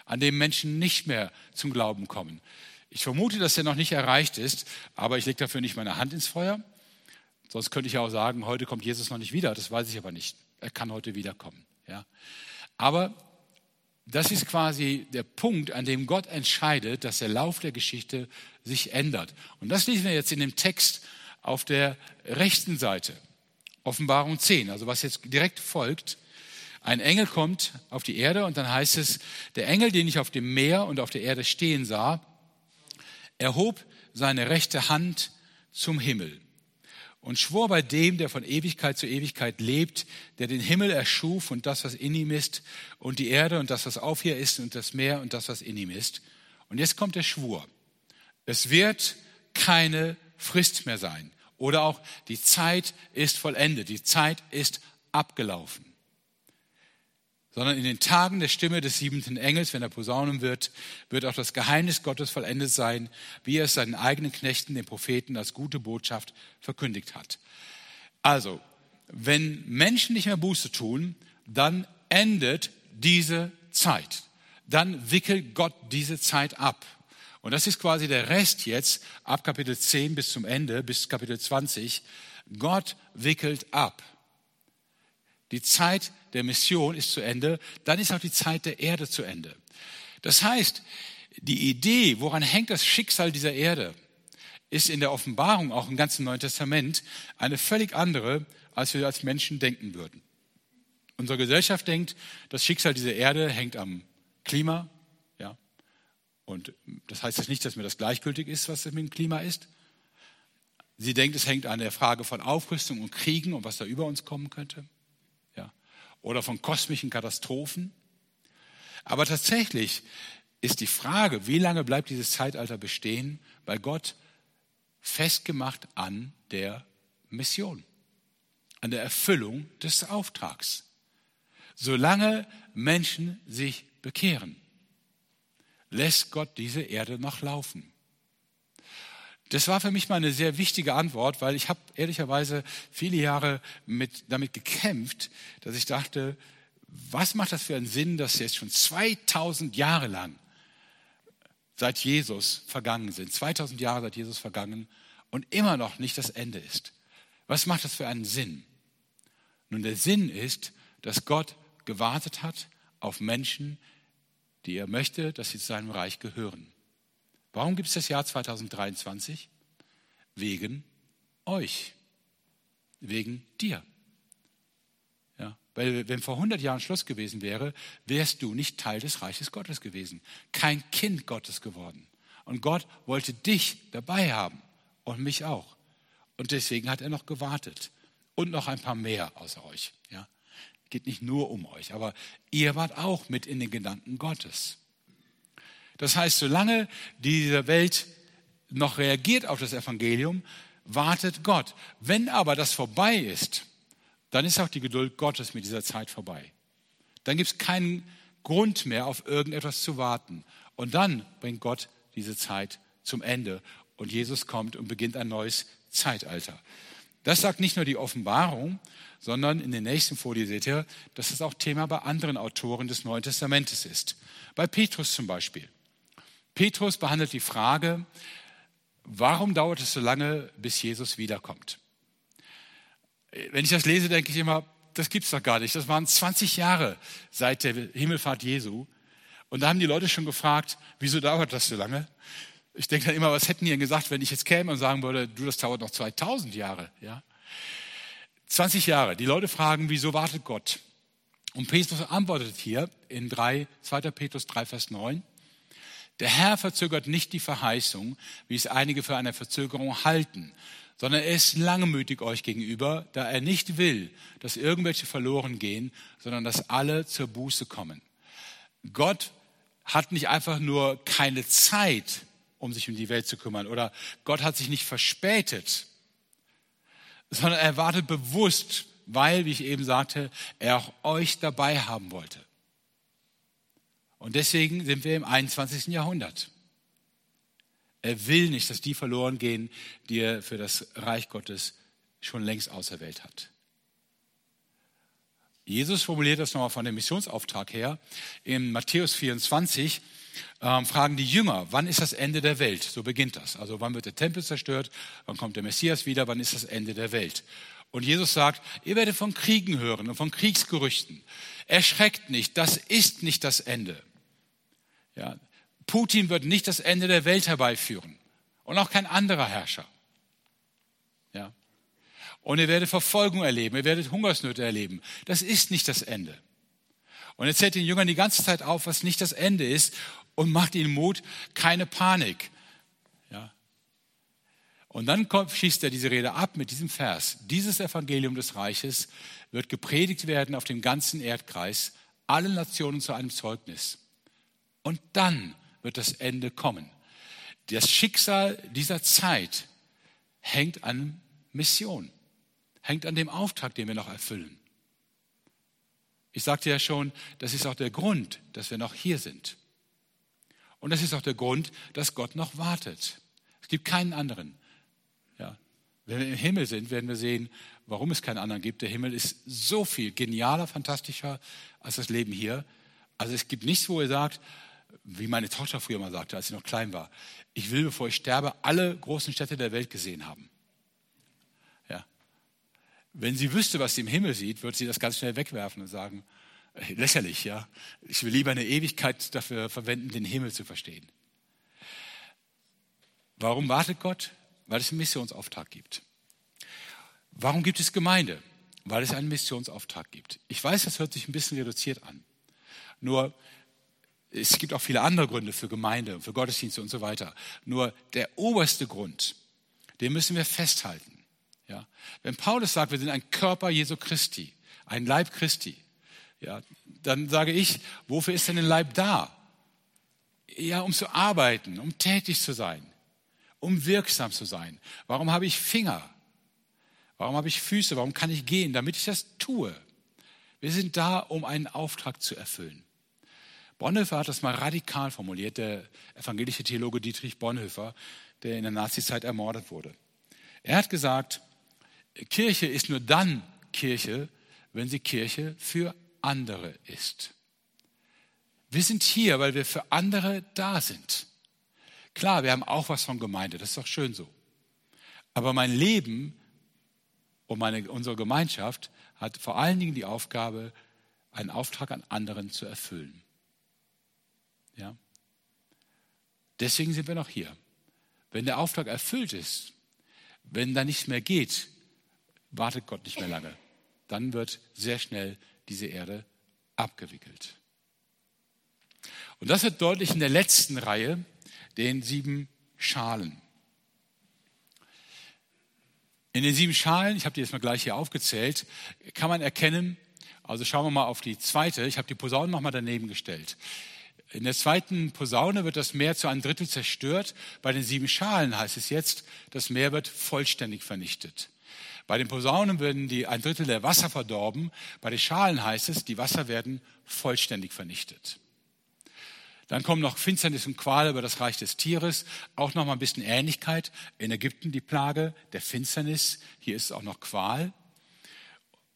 an dem Menschen nicht mehr zum Glauben kommen. Ich vermute, dass er noch nicht erreicht ist, aber ich lege dafür nicht meine Hand ins Feuer. Sonst könnte ich ja auch sagen, heute kommt Jesus noch nicht wieder. Das weiß ich aber nicht. Er kann heute wiederkommen. Ja. Aber das ist quasi der Punkt, an dem Gott entscheidet, dass der Lauf der Geschichte sich ändert. Und das lesen wir jetzt in dem Text auf der rechten Seite. Offenbarung 10, also was jetzt direkt folgt. Ein Engel kommt auf die Erde und dann heißt es, der Engel, den ich auf dem Meer und auf der Erde stehen sah, erhob seine rechte Hand zum Himmel und schwor bei dem, der von Ewigkeit zu Ewigkeit lebt, der den Himmel erschuf und das, was in ihm ist, und die Erde und das, was auf ihr ist, und das Meer und das, was in ihm ist. Und jetzt kommt der Schwur. Es wird keine Frist mehr sein. Oder auch die Zeit ist vollendet, die Zeit ist abgelaufen sondern in den Tagen der Stimme des siebenten Engels, wenn er posaunen wird, wird auch das Geheimnis Gottes vollendet sein, wie er es seinen eigenen Knechten, den Propheten, als gute Botschaft verkündigt hat. Also, wenn Menschen nicht mehr Buße tun, dann endet diese Zeit. Dann wickelt Gott diese Zeit ab. Und das ist quasi der Rest jetzt ab Kapitel 10 bis zum Ende, bis Kapitel 20. Gott wickelt ab. Die Zeit der Mission ist zu Ende, dann ist auch die Zeit der Erde zu Ende. Das heißt, die Idee, woran hängt das Schicksal dieser Erde, ist in der Offenbarung, auch im ganzen Neuen Testament, eine völlig andere, als wir als Menschen denken würden. Unsere Gesellschaft denkt, das Schicksal dieser Erde hängt am Klima, ja. Und das heißt jetzt nicht, dass mir das gleichgültig ist, was mit dem Klima ist. Sie denkt, es hängt an der Frage von Aufrüstung und Kriegen und was da über uns kommen könnte oder von kosmischen Katastrophen. Aber tatsächlich ist die Frage, wie lange bleibt dieses Zeitalter bestehen, bei Gott festgemacht an der Mission, an der Erfüllung des Auftrags. Solange Menschen sich bekehren, lässt Gott diese Erde noch laufen. Das war für mich mal eine sehr wichtige Antwort, weil ich habe ehrlicherweise viele Jahre mit, damit gekämpft, dass ich dachte, was macht das für einen Sinn, dass jetzt schon 2000 Jahre lang seit Jesus vergangen sind, 2000 Jahre seit Jesus vergangen und immer noch nicht das Ende ist. Was macht das für einen Sinn? Nun, der Sinn ist, dass Gott gewartet hat auf Menschen, die er möchte, dass sie zu seinem Reich gehören. Warum gibt es das Jahr 2023? Wegen euch, wegen dir. Ja, weil wenn vor 100 Jahren Schluss gewesen wäre, wärst du nicht Teil des Reiches Gottes gewesen, kein Kind Gottes geworden. Und Gott wollte dich dabei haben und mich auch. Und deswegen hat er noch gewartet und noch ein paar mehr außer euch. Ja, geht nicht nur um euch, aber ihr wart auch mit in den Gedanken Gottes. Das heißt, solange diese Welt noch reagiert auf das Evangelium, wartet Gott. Wenn aber das vorbei ist, dann ist auch die Geduld Gottes mit dieser Zeit vorbei. Dann gibt es keinen Grund mehr, auf irgendetwas zu warten. Und dann bringt Gott diese Zeit zum Ende und Jesus kommt und beginnt ein neues Zeitalter. Das sagt nicht nur die Offenbarung, sondern in den nächsten Folie seht ihr, dass es auch Thema bei anderen Autoren des Neuen Testamentes ist. Bei Petrus zum Beispiel. Petrus behandelt die Frage, warum dauert es so lange, bis Jesus wiederkommt? Wenn ich das lese, denke ich immer, das gibt's doch gar nicht. Das waren 20 Jahre seit der Himmelfahrt Jesu. Und da haben die Leute schon gefragt, wieso dauert das so lange? Ich denke dann immer, was hätten die denn gesagt, wenn ich jetzt käme und sagen würde, du, das dauert noch 2000 Jahre, ja? 20 Jahre. Die Leute fragen, wieso wartet Gott? Und Petrus antwortet hier in 3, 2. Petrus 3, Vers 9, der Herr verzögert nicht die Verheißung, wie es einige für eine Verzögerung halten, sondern er ist langmütig euch gegenüber, da er nicht will, dass irgendwelche verloren gehen, sondern dass alle zur Buße kommen. Gott hat nicht einfach nur keine Zeit, um sich um die Welt zu kümmern, oder Gott hat sich nicht verspätet, sondern er wartet bewusst, weil, wie ich eben sagte, er auch euch dabei haben wollte. Und deswegen sind wir im 21. Jahrhundert. Er will nicht, dass die verloren gehen, die er für das Reich Gottes schon längst auserwählt hat. Jesus formuliert das nochmal von dem Missionsauftrag her. In Matthäus 24 ähm, fragen die Jünger, wann ist das Ende der Welt? So beginnt das. Also wann wird der Tempel zerstört? Wann kommt der Messias wieder? Wann ist das Ende der Welt? Und Jesus sagt, ihr werdet von Kriegen hören und von Kriegsgerüchten. Erschreckt nicht, das ist nicht das Ende. Ja, Putin wird nicht das Ende der Welt herbeiführen und auch kein anderer Herrscher. Ja. Und ihr werdet Verfolgung erleben, ihr werdet Hungersnöte erleben. Das ist nicht das Ende. Und er zählt den Jüngern die ganze Zeit auf, was nicht das Ende ist und macht ihnen Mut, keine Panik. Ja. Und dann kommt, schießt er diese Rede ab mit diesem Vers. Dieses Evangelium des Reiches wird gepredigt werden auf dem ganzen Erdkreis, allen Nationen zu einem Zeugnis. Und dann wird das Ende kommen. Das Schicksal dieser Zeit hängt an Mission, hängt an dem Auftrag, den wir noch erfüllen. Ich sagte ja schon, das ist auch der Grund, dass wir noch hier sind. Und das ist auch der Grund, dass Gott noch wartet. Es gibt keinen anderen. Ja. Wenn wir im Himmel sind, werden wir sehen, warum es keinen anderen gibt. Der Himmel ist so viel genialer, fantastischer als das Leben hier. Also es gibt nichts, wo er sagt, wie meine Tochter früher mal sagte, als sie noch klein war, ich will, bevor ich sterbe, alle großen Städte der Welt gesehen haben. Ja. Wenn sie wüsste, was sie im Himmel sieht, würde sie das ganz schnell wegwerfen und sagen, äh, lächerlich, ja. Ich will lieber eine Ewigkeit dafür verwenden, den Himmel zu verstehen. Warum wartet Gott? Weil es einen Missionsauftrag gibt. Warum gibt es Gemeinde? Weil es einen Missionsauftrag gibt. Ich weiß, das hört sich ein bisschen reduziert an. Nur es gibt auch viele andere Gründe für Gemeinde, für Gottesdienste und so weiter. Nur der oberste Grund, den müssen wir festhalten. Ja? Wenn Paulus sagt, wir sind ein Körper Jesu Christi, ein Leib Christi, ja, dann sage ich, wofür ist denn ein Leib da? Ja, um zu arbeiten, um tätig zu sein, um wirksam zu sein. Warum habe ich Finger? Warum habe ich Füße? Warum kann ich gehen? Damit ich das tue. Wir sind da, um einen Auftrag zu erfüllen. Bonhoeffer hat das mal radikal formuliert, der evangelische Theologe Dietrich Bonhoeffer, der in der Nazizeit ermordet wurde. Er hat gesagt, Kirche ist nur dann Kirche, wenn sie Kirche für andere ist. Wir sind hier, weil wir für andere da sind. Klar, wir haben auch was von Gemeinde, das ist doch schön so. Aber mein Leben und meine, unsere Gemeinschaft hat vor allen Dingen die Aufgabe, einen Auftrag an anderen zu erfüllen. Ja? Deswegen sind wir noch hier. Wenn der Auftrag erfüllt ist, wenn da nichts mehr geht, wartet Gott nicht mehr lange. Dann wird sehr schnell diese Erde abgewickelt. Und das wird deutlich in der letzten Reihe, den sieben Schalen. In den sieben Schalen, ich habe die jetzt mal gleich hier aufgezählt, kann man erkennen, also schauen wir mal auf die zweite, ich habe die Posaunen nochmal daneben gestellt. In der zweiten Posaune wird das Meer zu einem Drittel zerstört. Bei den sieben Schalen heißt es jetzt, das Meer wird vollständig vernichtet. Bei den Posaunen werden die, ein Drittel der Wasser verdorben. Bei den Schalen heißt es, die Wasser werden vollständig vernichtet. Dann kommen noch Finsternis und Qual über das Reich des Tieres. Auch noch mal ein bisschen Ähnlichkeit. In Ägypten die Plage der Finsternis. Hier ist auch noch Qual.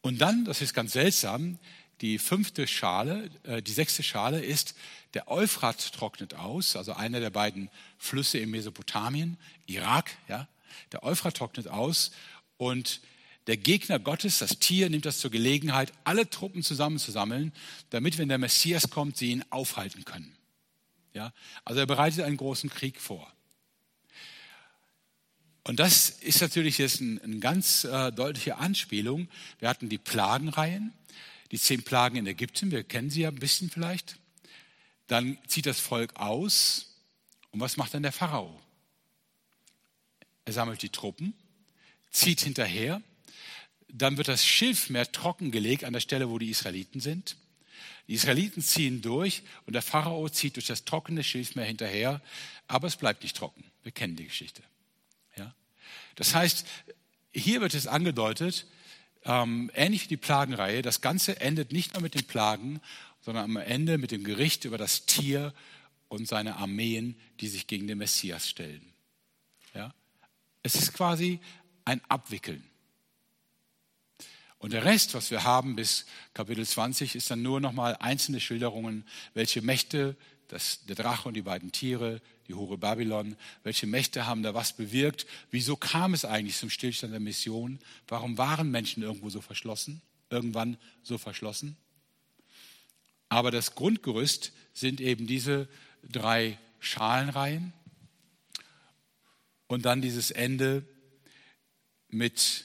Und dann, das ist ganz seltsam, die fünfte Schale, äh, die sechste Schale ist, der Euphrat trocknet aus, also einer der beiden Flüsse in Mesopotamien, Irak, ja. Der Euphrat trocknet aus und der Gegner Gottes, das Tier, nimmt das zur Gelegenheit, alle Truppen zusammenzusammeln, damit, wenn der Messias kommt, sie ihn aufhalten können. Ja, also er bereitet einen großen Krieg vor. Und das ist natürlich jetzt eine ein ganz äh, deutliche Anspielung. Wir hatten die Plagenreihen, die zehn Plagen in Ägypten, wir kennen sie ja ein bisschen vielleicht. Dann zieht das Volk aus. Und was macht dann der Pharao? Er sammelt die Truppen, zieht hinterher. Dann wird das Schilfmeer trockengelegt an der Stelle, wo die Israeliten sind. Die Israeliten ziehen durch und der Pharao zieht durch das trockene Schilfmeer hinterher, aber es bleibt nicht trocken. Wir kennen die Geschichte. Ja? Das heißt, hier wird es angedeutet, ähm, ähnlich wie die Plagenreihe, das Ganze endet nicht nur mit den Plagen, sondern am Ende mit dem Gericht über das Tier und seine Armeen, die sich gegen den Messias stellen. Ja? Es ist quasi ein Abwickeln. Und der Rest, was wir haben bis Kapitel 20, ist dann nur nochmal einzelne Schilderungen, welche Mächte, das, der Drache und die beiden Tiere, die Hure Babylon, welche Mächte haben da was bewirkt? Wieso kam es eigentlich zum Stillstand der Mission? Warum waren Menschen irgendwo so verschlossen? Irgendwann so verschlossen? Aber das Grundgerüst sind eben diese drei Schalenreihen und dann dieses Ende mit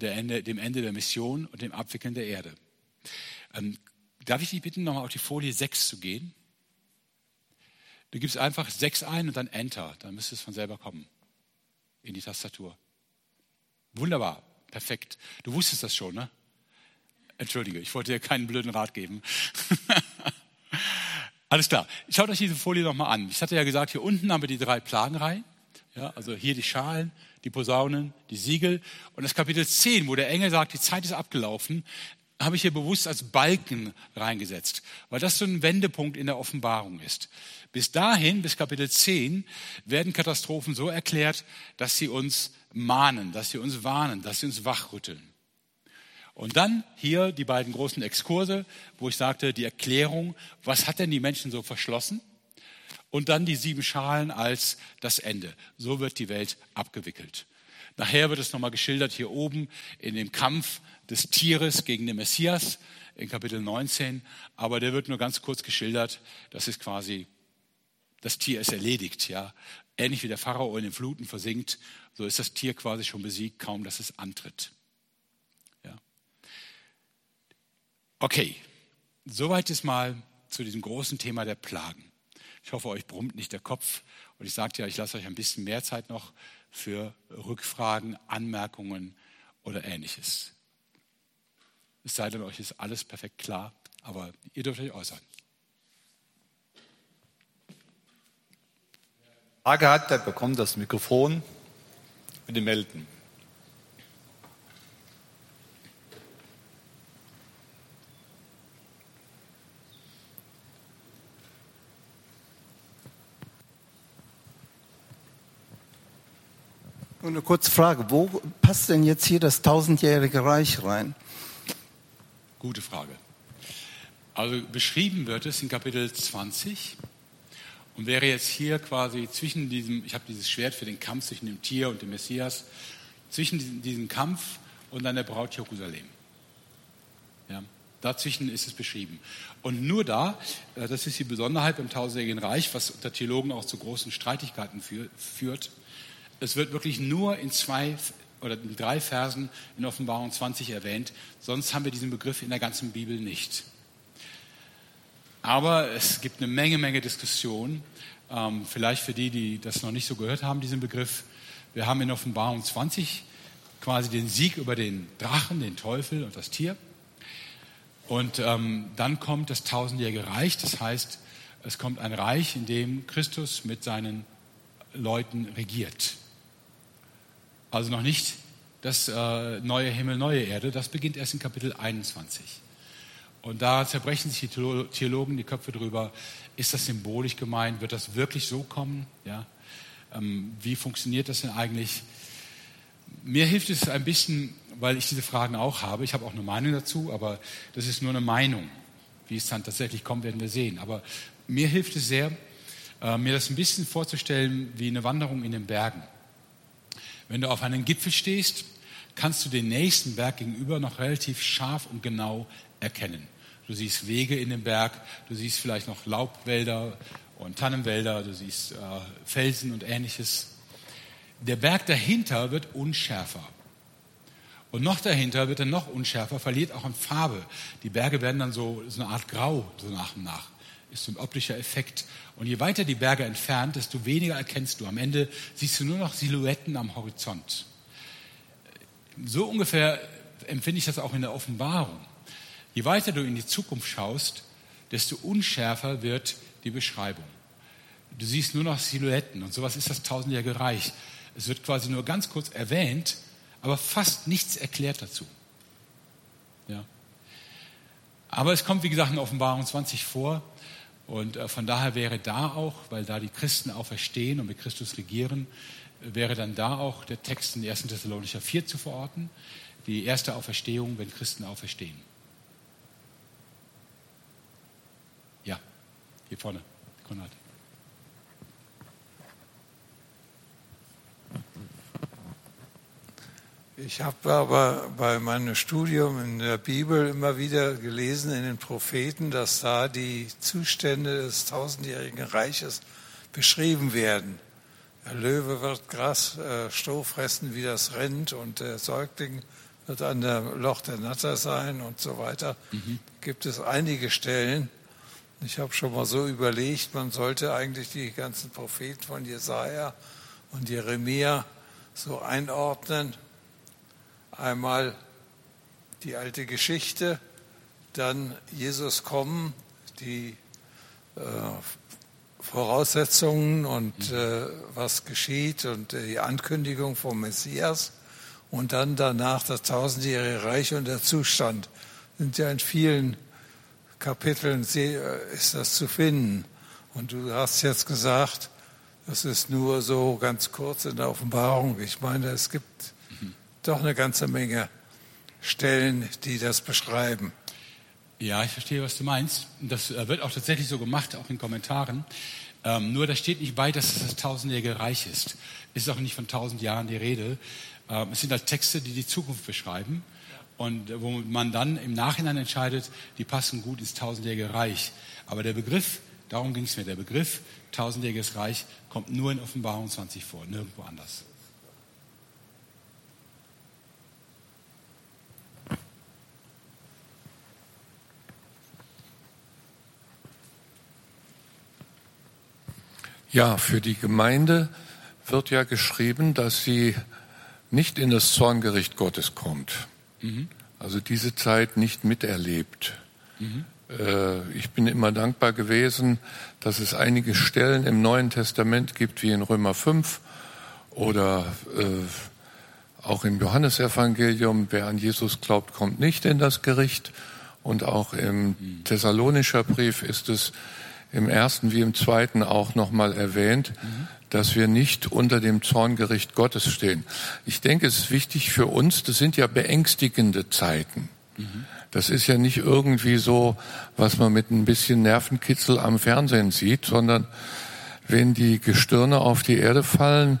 Ende, dem Ende der Mission und dem Abwickeln der Erde. Ähm, darf ich dich bitten, nochmal auf die Folie 6 zu gehen? Du gibst einfach 6 ein und dann Enter. Dann müsste es von selber kommen in die Tastatur. Wunderbar, perfekt. Du wusstest das schon, ne? Entschuldige, ich wollte dir keinen blöden Rat geben. Alles klar. Schaut euch diese Folie nochmal an. Ich hatte ja gesagt, hier unten haben wir die drei Plagenreihen. Ja, also hier die Schalen, die Posaunen, die Siegel. Und das Kapitel 10, wo der Engel sagt, die Zeit ist abgelaufen, habe ich hier bewusst als Balken reingesetzt, weil das so ein Wendepunkt in der Offenbarung ist. Bis dahin, bis Kapitel 10, werden Katastrophen so erklärt, dass sie uns mahnen, dass sie uns warnen, dass sie uns wachrütteln. Und dann hier die beiden großen Exkurse, wo ich sagte, die Erklärung, was hat denn die Menschen so verschlossen? Und dann die sieben Schalen als das Ende. So wird die Welt abgewickelt. Nachher wird es nochmal geschildert hier oben in dem Kampf des Tieres gegen den Messias in Kapitel 19. Aber der wird nur ganz kurz geschildert. Das ist quasi, das Tier ist erledigt, ja. Ähnlich wie der Pharao in den Fluten versinkt, so ist das Tier quasi schon besiegt, kaum dass es antritt. Ja. Okay, soweit ist mal zu diesem großen Thema der Plagen. Ich hoffe, euch brummt nicht der Kopf. Und ich sagte ja, ich lasse euch ein bisschen mehr Zeit noch für Rückfragen, Anmerkungen oder ähnliches. Es sei denn, euch ist alles perfekt klar, aber ihr dürft euch äußern. Frage hat, der bekommt das Mikrofon mit dem Melden. Eine kurze Frage, wo passt denn jetzt hier das tausendjährige Reich rein? Gute Frage. Also beschrieben wird es in Kapitel 20 und wäre jetzt hier quasi zwischen diesem, ich habe dieses Schwert für den Kampf zwischen dem Tier und dem Messias, zwischen diesem, diesem Kampf und dann der Braut Jerusalem. Ja, dazwischen ist es beschrieben. Und nur da, äh, das ist die Besonderheit beim tausendjährigen Reich, was unter Theologen auch zu großen Streitigkeiten führt, es wird wirklich nur in zwei oder in drei Versen in Offenbarung 20 erwähnt. Sonst haben wir diesen Begriff in der ganzen Bibel nicht. Aber es gibt eine Menge, Menge Diskussion. Ähm, vielleicht für die, die das noch nicht so gehört haben, diesen Begriff. Wir haben in Offenbarung 20 quasi den Sieg über den Drachen, den Teufel und das Tier. Und ähm, dann kommt das tausendjährige Reich. Das heißt, es kommt ein Reich, in dem Christus mit seinen Leuten regiert. Also noch nicht das äh, neue Himmel, neue Erde. Das beginnt erst in Kapitel 21. Und da zerbrechen sich die Theologen die Köpfe drüber. Ist das symbolisch gemeint? Wird das wirklich so kommen? Ja? Ähm, wie funktioniert das denn eigentlich? Mir hilft es ein bisschen, weil ich diese Fragen auch habe. Ich habe auch eine Meinung dazu, aber das ist nur eine Meinung. Wie es dann tatsächlich kommt, werden wir sehen. Aber mir hilft es sehr, äh, mir das ein bisschen vorzustellen wie eine Wanderung in den Bergen. Wenn du auf einem Gipfel stehst, kannst du den nächsten Berg gegenüber noch relativ scharf und genau erkennen. Du siehst Wege in dem Berg, du siehst vielleicht noch Laubwälder und Tannenwälder, du siehst äh, Felsen und ähnliches. Der Berg dahinter wird unschärfer. Und noch dahinter wird er noch unschärfer, verliert auch an Farbe. Die Berge werden dann so, so eine Art Grau, so nach und nach. Ist so ein optischer Effekt. Und je weiter die Berge entfernt, desto weniger erkennst du. Am Ende siehst du nur noch Silhouetten am Horizont. So ungefähr empfinde ich das auch in der Offenbarung. Je weiter du in die Zukunft schaust, desto unschärfer wird die Beschreibung. Du siehst nur noch Silhouetten und sowas ist das tausendjährige Reich. Es wird quasi nur ganz kurz erwähnt, aber fast nichts erklärt dazu. Ja. Aber es kommt, wie gesagt, in Offenbarung 20 vor. Und äh, von daher wäre da auch, weil da die Christen auferstehen und mit Christus regieren, wäre dann da auch der Text in 1. Thessalonicher 4 zu verorten. Die erste Auferstehung, wenn Christen auferstehen. Ja, hier vorne, Konrad. Ich habe aber bei meinem Studium in der Bibel immer wieder gelesen in den Propheten, dass da die Zustände des tausendjährigen Reiches beschrieben werden. Der Löwe wird Gras, äh, Stroh fressen, wie das rennt, und der Säugling wird an der Loch der Natter sein und so weiter. Mhm. Gibt es einige Stellen. Ich habe schon mal so überlegt, man sollte eigentlich die ganzen Propheten von Jesaja und Jeremia so einordnen Einmal die alte Geschichte, dann Jesus kommen, die äh, Voraussetzungen und mhm. äh, was geschieht und äh, die Ankündigung vom Messias und dann danach das tausendjährige Reich und der Zustand. Sind ja in vielen Kapiteln äh, ist das zu finden. Und du hast jetzt gesagt, das ist nur so ganz kurz in der Offenbarung. Ich meine, es gibt doch eine ganze Menge Stellen, die das beschreiben. Ja, ich verstehe, was du meinst. Das äh, wird auch tatsächlich so gemacht, auch in Kommentaren. Ähm, nur da steht nicht bei, dass es das tausendjährige Reich ist. Ist auch nicht von tausend Jahren die Rede. Ähm, es sind halt Texte, die die Zukunft beschreiben und wo man dann im Nachhinein entscheidet, die passen gut ins tausendjährige Reich. Aber der Begriff, darum ging es mir, der Begriff tausendjähriges Reich kommt nur in Offenbarung 20 vor, nirgendwo anders. Ja, für die Gemeinde wird ja geschrieben, dass sie nicht in das Zorngericht Gottes kommt. Mhm. Also diese Zeit nicht miterlebt. Mhm. Äh, ich bin immer dankbar gewesen, dass es einige Stellen im Neuen Testament gibt, wie in Römer 5 oder äh, auch im Johannesevangelium, wer an Jesus glaubt, kommt nicht in das Gericht. Und auch im mhm. Thessalonischer Brief ist es im ersten wie im zweiten auch nochmal erwähnt, dass wir nicht unter dem Zorngericht Gottes stehen. Ich denke, es ist wichtig für uns, das sind ja beängstigende Zeiten. Das ist ja nicht irgendwie so, was man mit ein bisschen Nervenkitzel am Fernsehen sieht, sondern wenn die Gestirne auf die Erde fallen,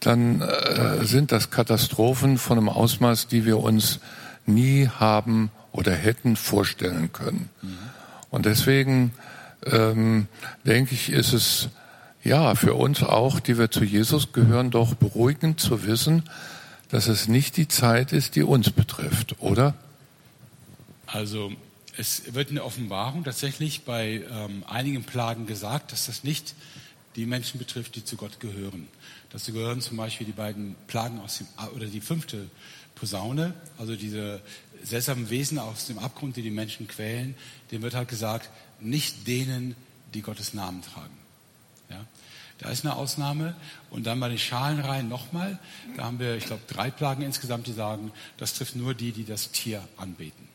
dann äh, sind das Katastrophen von einem Ausmaß, die wir uns nie haben oder hätten vorstellen können. Und deswegen ähm, denke ich, ist es ja für uns auch, die wir zu Jesus gehören, doch beruhigend zu wissen, dass es nicht die Zeit ist, die uns betrifft, oder? Also es wird in der Offenbarung tatsächlich bei ähm, einigen Plagen gesagt, dass das nicht die Menschen betrifft, die zu Gott gehören. Dazu gehören zum Beispiel die beiden Plagen aus dem oder die fünfte Posaune, also diese seltsamen Wesen aus dem Abgrund, die die Menschen quälen. Dem wird halt gesagt, nicht denen, die Gottes Namen tragen. Ja? Da ist eine Ausnahme. Und dann bei den Schalenreihen nochmal. Da haben wir, ich glaube, drei Plagen insgesamt, die sagen, das trifft nur die, die das Tier anbeten.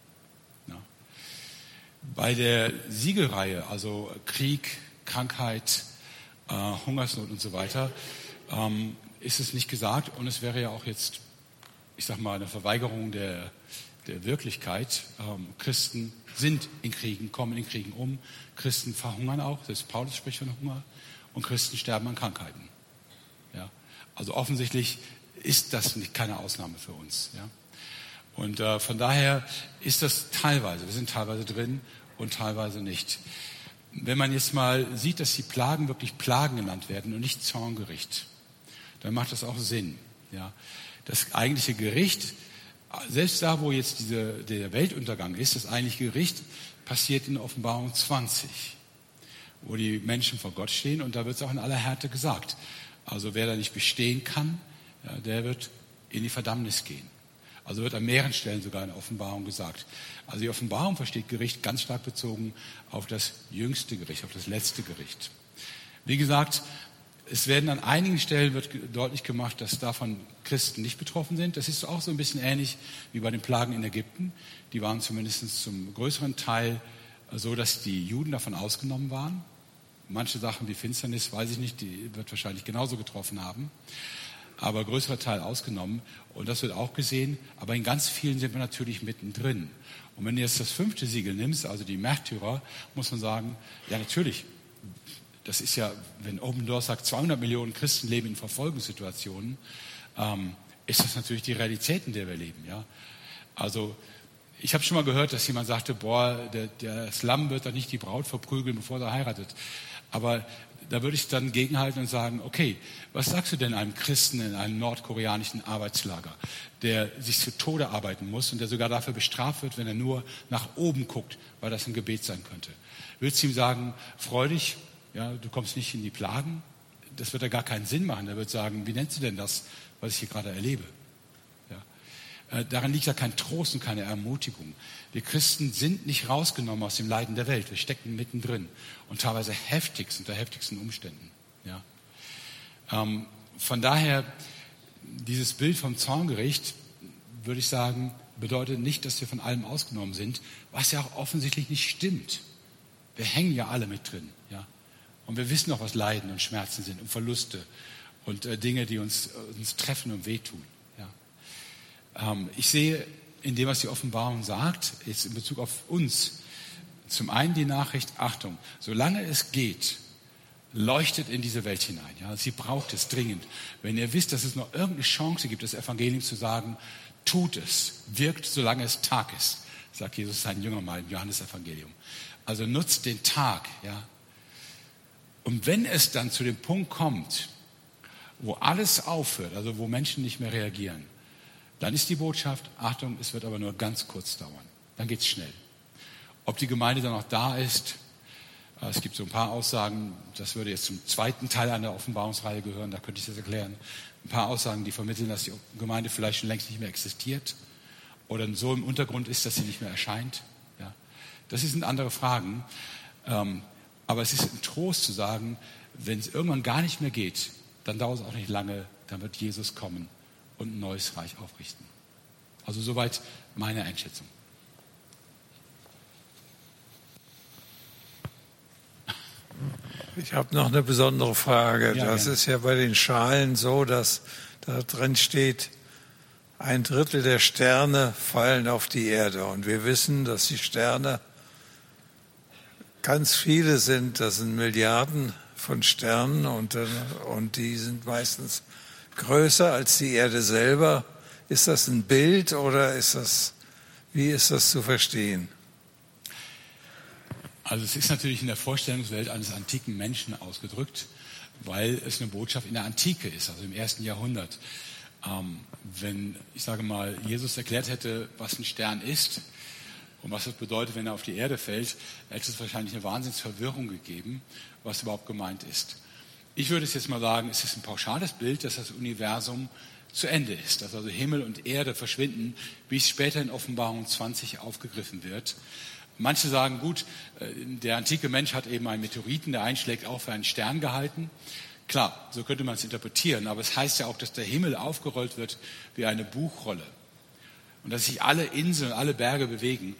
Ja? Bei der Siegelreihe, also Krieg, Krankheit, äh, Hungersnot und so weiter, ähm, ist es nicht gesagt. Und es wäre ja auch jetzt, ich sag mal, eine Verweigerung der, der Wirklichkeit. Ähm, Christen sind in Kriegen, kommen in Kriegen um. Christen verhungern auch, das Paulus spricht von Hunger. Und Christen sterben an Krankheiten. Ja? Also offensichtlich ist das nicht, keine Ausnahme für uns. Ja? Und äh, von daher ist das teilweise, wir sind teilweise drin und teilweise nicht. Wenn man jetzt mal sieht, dass die Plagen wirklich Plagen genannt werden und nicht Zorngericht, dann macht das auch Sinn. Ja? Das eigentliche Gericht Selbst da, wo jetzt diese, der Weltuntergang ist, das eigentliche Gericht passiert in Offenbarung 20, wo die Menschen vor Gott stehen und da wird es auch in aller Härte gesagt. Also wer da nicht bestehen kann, ja, der wird in die Verdammnis gehen. Also wird an mehreren Stellen sogar in Offenbarung gesagt. Also die Offenbarung versteht Gericht ganz stark bezogen auf das jüngste Gericht, auf das letzte Gericht. Wie gesagt, es werden an einigen Stellen wird deutlich gemacht, dass davon Christen nicht betroffen sind. Das ist auch so ein bisschen ähnlich wie bei den Plagen in Ägypten. Die waren zumindest zum größeren Teil so, dass die Juden davon ausgenommen waren. Manche Sachen wie Finsternis, weiß ich nicht, die wird wahrscheinlich genauso getroffen haben. Aber größerer Teil ausgenommen. Und das wird auch gesehen. Aber in ganz vielen sind wir natürlich mittendrin. Und wenn du jetzt das fünfte Siegel nimmst, also die Märtyrer, muss man sagen, ja natürlich, das ist ja, wenn Open Doors sagt, 200 Millionen Christen leben in Verfolgungssituationen, ähm, ist das natürlich die Realität, in der wir leben. Ja? Also ich habe schon mal gehört, dass jemand sagte, boah, der, der Slum wird doch nicht die Braut verprügeln, bevor er heiratet. Aber da würde ich dann gegenhalten und sagen, okay, was sagst du denn einem Christen in einem nordkoreanischen Arbeitslager, der sich zu Tode arbeiten muss und der sogar dafür bestraft wird, wenn er nur nach oben guckt, weil das ein Gebet sein könnte? Würdest du ihm sagen, freu dich, ja, du kommst nicht in die Plagen, das wird ja gar keinen Sinn machen. Er wird sagen, wie nennst du denn das, was ich hier gerade erlebe? Ja. Äh, daran liegt ja kein Trost und keine Ermutigung. Wir Christen sind nicht rausgenommen aus dem Leiden der Welt. Wir stecken mittendrin und teilweise heftigst unter heftigsten Umständen. Ja. Ähm, von daher, dieses Bild vom Zorngericht, würde ich sagen, bedeutet nicht, dass wir von allem ausgenommen sind, was ja auch offensichtlich nicht stimmt. Wir hängen ja alle mit drin. Ja. Und wir wissen auch, was Leiden und Schmerzen sind und Verluste und äh, Dinge, die uns, äh, uns treffen und wehtun. Ja. Ähm, ich sehe in dem, was die Offenbarung sagt, jetzt in Bezug auf uns, zum einen die Nachricht, Achtung, solange es geht, leuchtet in diese Welt hinein. Ja, sie braucht es dringend. Wenn ihr wisst, dass es noch irgendeine Chance gibt, das Evangelium zu sagen, tut es, wirkt, solange es Tag ist, sagt Jesus seinen Jüngern mal im Johannesevangelium. Also nutzt den Tag, ja, und wenn es dann zu dem Punkt kommt, wo alles aufhört, also wo Menschen nicht mehr reagieren, dann ist die Botschaft, Achtung, es wird aber nur ganz kurz dauern. Dann geht es schnell. Ob die Gemeinde dann auch da ist, äh, es gibt so ein paar Aussagen, das würde jetzt zum zweiten Teil einer Offenbarungsreihe gehören, da könnte ich das erklären. Ein paar Aussagen, die vermitteln, dass die Gemeinde vielleicht schon längst nicht mehr existiert oder so im Untergrund ist, dass sie nicht mehr erscheint. Ja. Das sind andere Fragen. Aber es ist ein Trost zu sagen, wenn es irgendwann gar nicht mehr geht, dann dauert es auch nicht lange, dann wird Jesus kommen und ein neues Reich aufrichten. Also soweit meine Einschätzung. Ich habe noch eine besondere Frage. Ja, das gerne. ist ja bei den Schalen so, dass da drin steht, ein Drittel der Sterne fallen auf die Erde. Und wir wissen, dass die Sterne ganz viele sind, das sind Milliarden von Sternen und, äh, und die sind meistens größer als die Erde selber. Ist das ein Bild oder ist das, wie ist das zu verstehen? Also es ist natürlich in der Vorstellungswelt eines antiken Menschen ausgedrückt, weil es eine Botschaft in der Antike ist, also im ersten Jahrhundert. Ähm, wenn, ich sage mal, Jesus erklärt hätte, was ein Stern ist, und was das bedeutet, wenn er auf die Erde fällt, hätte es wahrscheinlich eine Wahnsinnsverwirrung gegeben, was überhaupt gemeint ist. Ich würde es jetzt mal sagen, es ist ein pauschales Bild, dass das Universum zu Ende ist, dass also Himmel und Erde verschwinden, wie es später in Offenbarung 20 aufgegriffen wird. Manche sagen, gut, äh, der antike Mensch hat eben einen Meteoriten, der einschlägt, auch für einen Stern gehalten. Klar, so könnte man es interpretieren, aber es heißt ja auch, dass der Himmel aufgerollt wird wie eine Buchrolle und dass sich alle Inseln, alle Berge bewegen.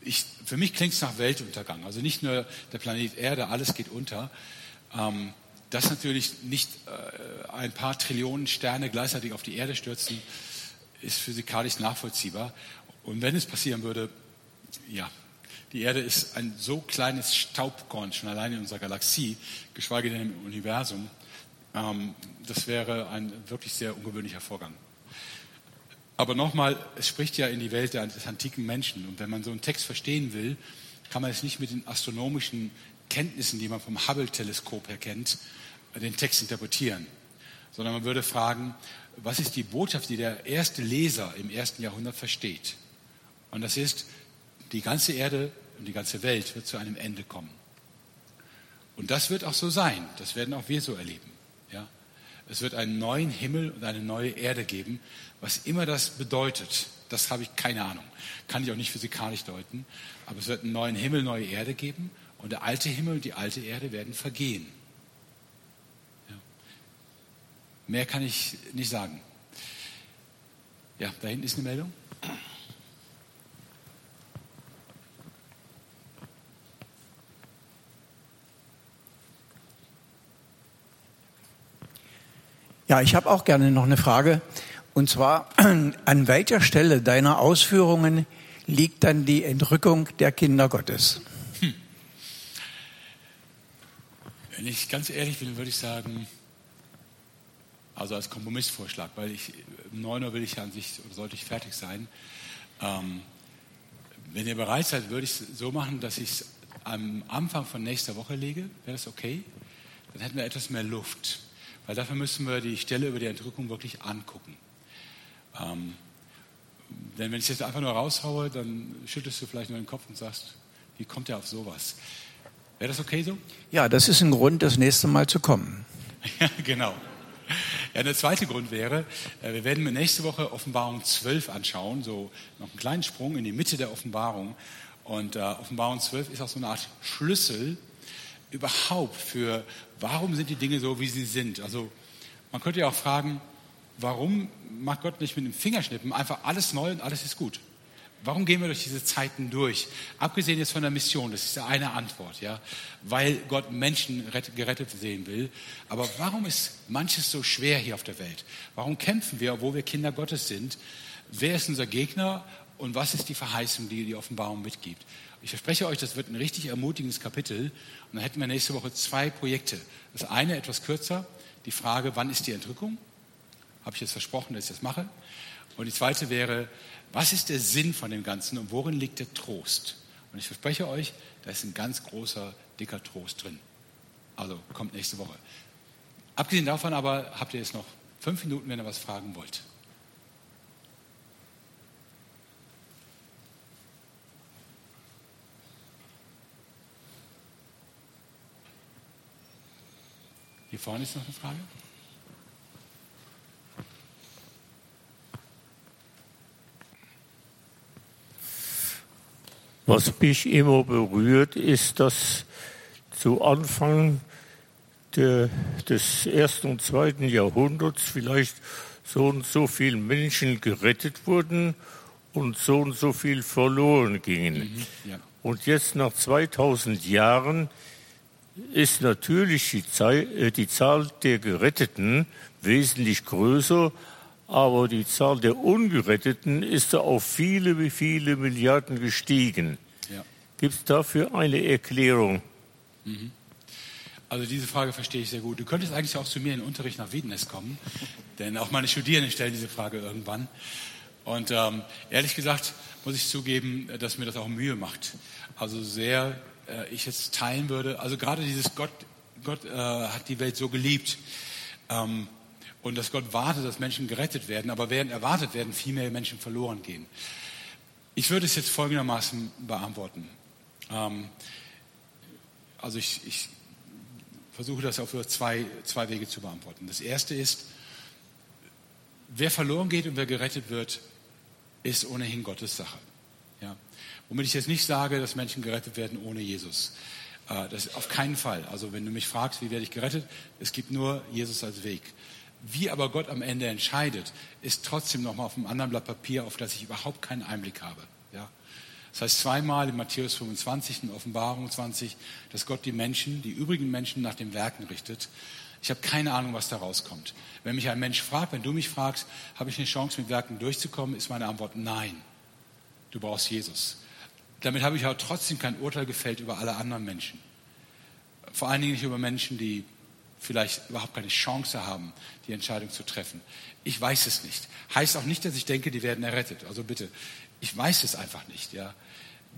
Ich, für mich klingt es nach Weltuntergang. Also nicht nur der Planet Erde, alles geht unter. Ähm, dass natürlich nicht äh, ein paar Trillionen Sterne gleichzeitig auf die Erde stürzen, ist physikalisch nachvollziehbar. Und wenn es passieren würde, ja, die Erde ist ein so kleines Staubkorn schon allein in unserer Galaxie, geschweige denn im Universum. Ähm, das wäre ein wirklich sehr ungewöhnlicher Vorgang. Aber nochmal, es spricht ja in die Welt des antiken Menschen. Und wenn man so einen Text verstehen will, kann man es nicht mit den astronomischen Kenntnissen, die man vom Hubble-Teleskop her kennt, den Text interpretieren. sondern man würde fragen, was ist die Botschaft, die der erste Leser im ersten Jahrhundert versteht? Und das ist, die ganze Erde und die ganze Welt wird zu einem Ende kommen. Und das wird auch so sein. Das werden auch wir so erleben. Ja? Es wird einen neuen Himmel und eine neue Erde geben. Was immer das bedeutet, das habe ich keine Ahnung. Kann ich auch nicht physikalisch deuten. Aber es wird einen neuen Himmel, neue Erde geben. Und der alte Himmel und die alte Erde werden vergehen. Ja. Mehr kann ich nicht sagen. Ja, da hinten ist eine Meldung. Ja, ich habe auch gerne noch eine Frage. Und zwar, an welcher Stelle deiner Ausführungen liegt dann die Entrückung der Kinder Gottes? Hm. Wenn ich ganz ehrlich bin, würde ich sagen, also als Kompromissvorschlag, weil ich um 9 Uhr will ich an sich oder sollte ich fertig sein. Ähm, wenn ihr bereit seid, würde ich es so machen, dass ich es am Anfang von nächster Woche lege. Wäre das okay? Dann hätten wir etwas mehr Luft. Weil dafür müssen wir die Stelle über die Entrückung wirklich angucken. Ähm, denn wenn ich jetzt einfach nur raushaue, dann schüttelst du vielleicht nur den Kopf und sagst, wie kommt er auf sowas? Wäre das okay so? Ja, das ist ein Grund, das nächste Mal zu kommen. ja, genau. Ja, der zweite Grund wäre, äh, wir werden nächste Woche Offenbarung 12 anschauen, so noch einen kleinen Sprung in die Mitte der Offenbarung. Und äh, Offenbarung 12 ist auch so eine Art Schlüssel überhaupt für, warum sind die Dinge so, wie sie sind. Also man könnte ja auch fragen, warum macht Gott nicht mit dem Fingerschnippen einfach alles neu und alles ist gut? Warum gehen wir durch diese Zeiten durch? Abgesehen jetzt von der Mission, das ist eine Antwort, ja, weil Gott Menschen gerettet sehen will. Aber warum ist manches so schwer hier auf der Welt? Warum kämpfen wir, obwohl wir Kinder Gottes sind? Wer ist unser Gegner und was ist die Verheißung, die die Offenbarung mitgibt? Ich verspreche euch, das wird ein richtig ermutigendes Kapitel. Und dann hätten wir nächste Woche zwei Projekte. Das eine etwas kürzer, die Frage, wann ist die Entrückung? Habe ich jetzt versprochen, dass ich das mache? Und die zweite wäre, was ist der Sinn von dem Ganzen und worin liegt der Trost? Und ich verspreche euch, da ist ein ganz großer, dicker Trost drin. Also kommt nächste Woche. Abgesehen davon aber habt ihr jetzt noch fünf Minuten, wenn ihr was fragen wollt. Hier vorne ist noch eine Frage. Was mich immer berührt, ist, dass zu Anfang der, des ersten und zweiten Jahrhunderts vielleicht so und so viele Menschen gerettet wurden und so und so viel verloren gingen. Mhm, ja. Und jetzt nach 2000 Jahren ist natürlich die, Zahl, äh, die Zahl der Geretteten wesentlich größer, aber die Zahl der Ungeretteten ist auf viele, viele Milliarden gestiegen. Ja. Gibt es dafür eine Erklärung? Mhm. Also diese Frage verstehe ich sehr gut. Du könntest eigentlich auch zu mir in den Unterricht nach Wiedenest kommen, denn auch meine Studierenden stellen diese Frage irgendwann. Und ähm, ehrlich gesagt muss ich zugeben, dass mir das auch Mühe macht. Also sehr äh, ich jetzt teilen würde. Also gerade dieses Gott, Gott äh, hat die Welt so geliebt. Ähm, und dass Gott wartet, dass Menschen gerettet werden, aber während erwartet werden, viel mehr Menschen verloren gehen. Ich würde es jetzt folgendermaßen beantworten. Ähm, also ich, ich versuche das auf zwei, zwei Wege zu beantworten. Das erste ist, wer verloren geht und wer gerettet wird, ist ohnehin Gottes Sache. Ja. Womit ich jetzt nicht sage, dass Menschen gerettet werden ohne Jesus. Äh, das auf keinen Fall. Also wenn du mich fragst, wie werde ich gerettet, es gibt nur Jesus als Weg. Wie aber Gott am Ende entscheidet, ist trotzdem nochmal auf einem anderen Blatt Papier, auf das ich überhaupt keinen Einblick habe. Ja? Das heißt zweimal in Matthäus 25 und Offenbarung 20, dass Gott die Menschen, die übrigen Menschen nach den Werken richtet. Ich habe keine Ahnung, was da rauskommt. Wenn mich ein Mensch fragt, wenn du mich fragst, habe ich eine Chance, mit Werken durchzukommen, ist meine Antwort nein. Du brauchst Jesus. Damit habe ich aber trotzdem kein Urteil gefällt über alle anderen Menschen. Vor allen Dingen nicht über Menschen, die vielleicht überhaupt keine Chance haben, die Entscheidung zu treffen. Ich weiß es nicht. Heißt auch nicht, dass ich denke, die werden errettet. Also bitte, ich weiß es einfach nicht. Ja.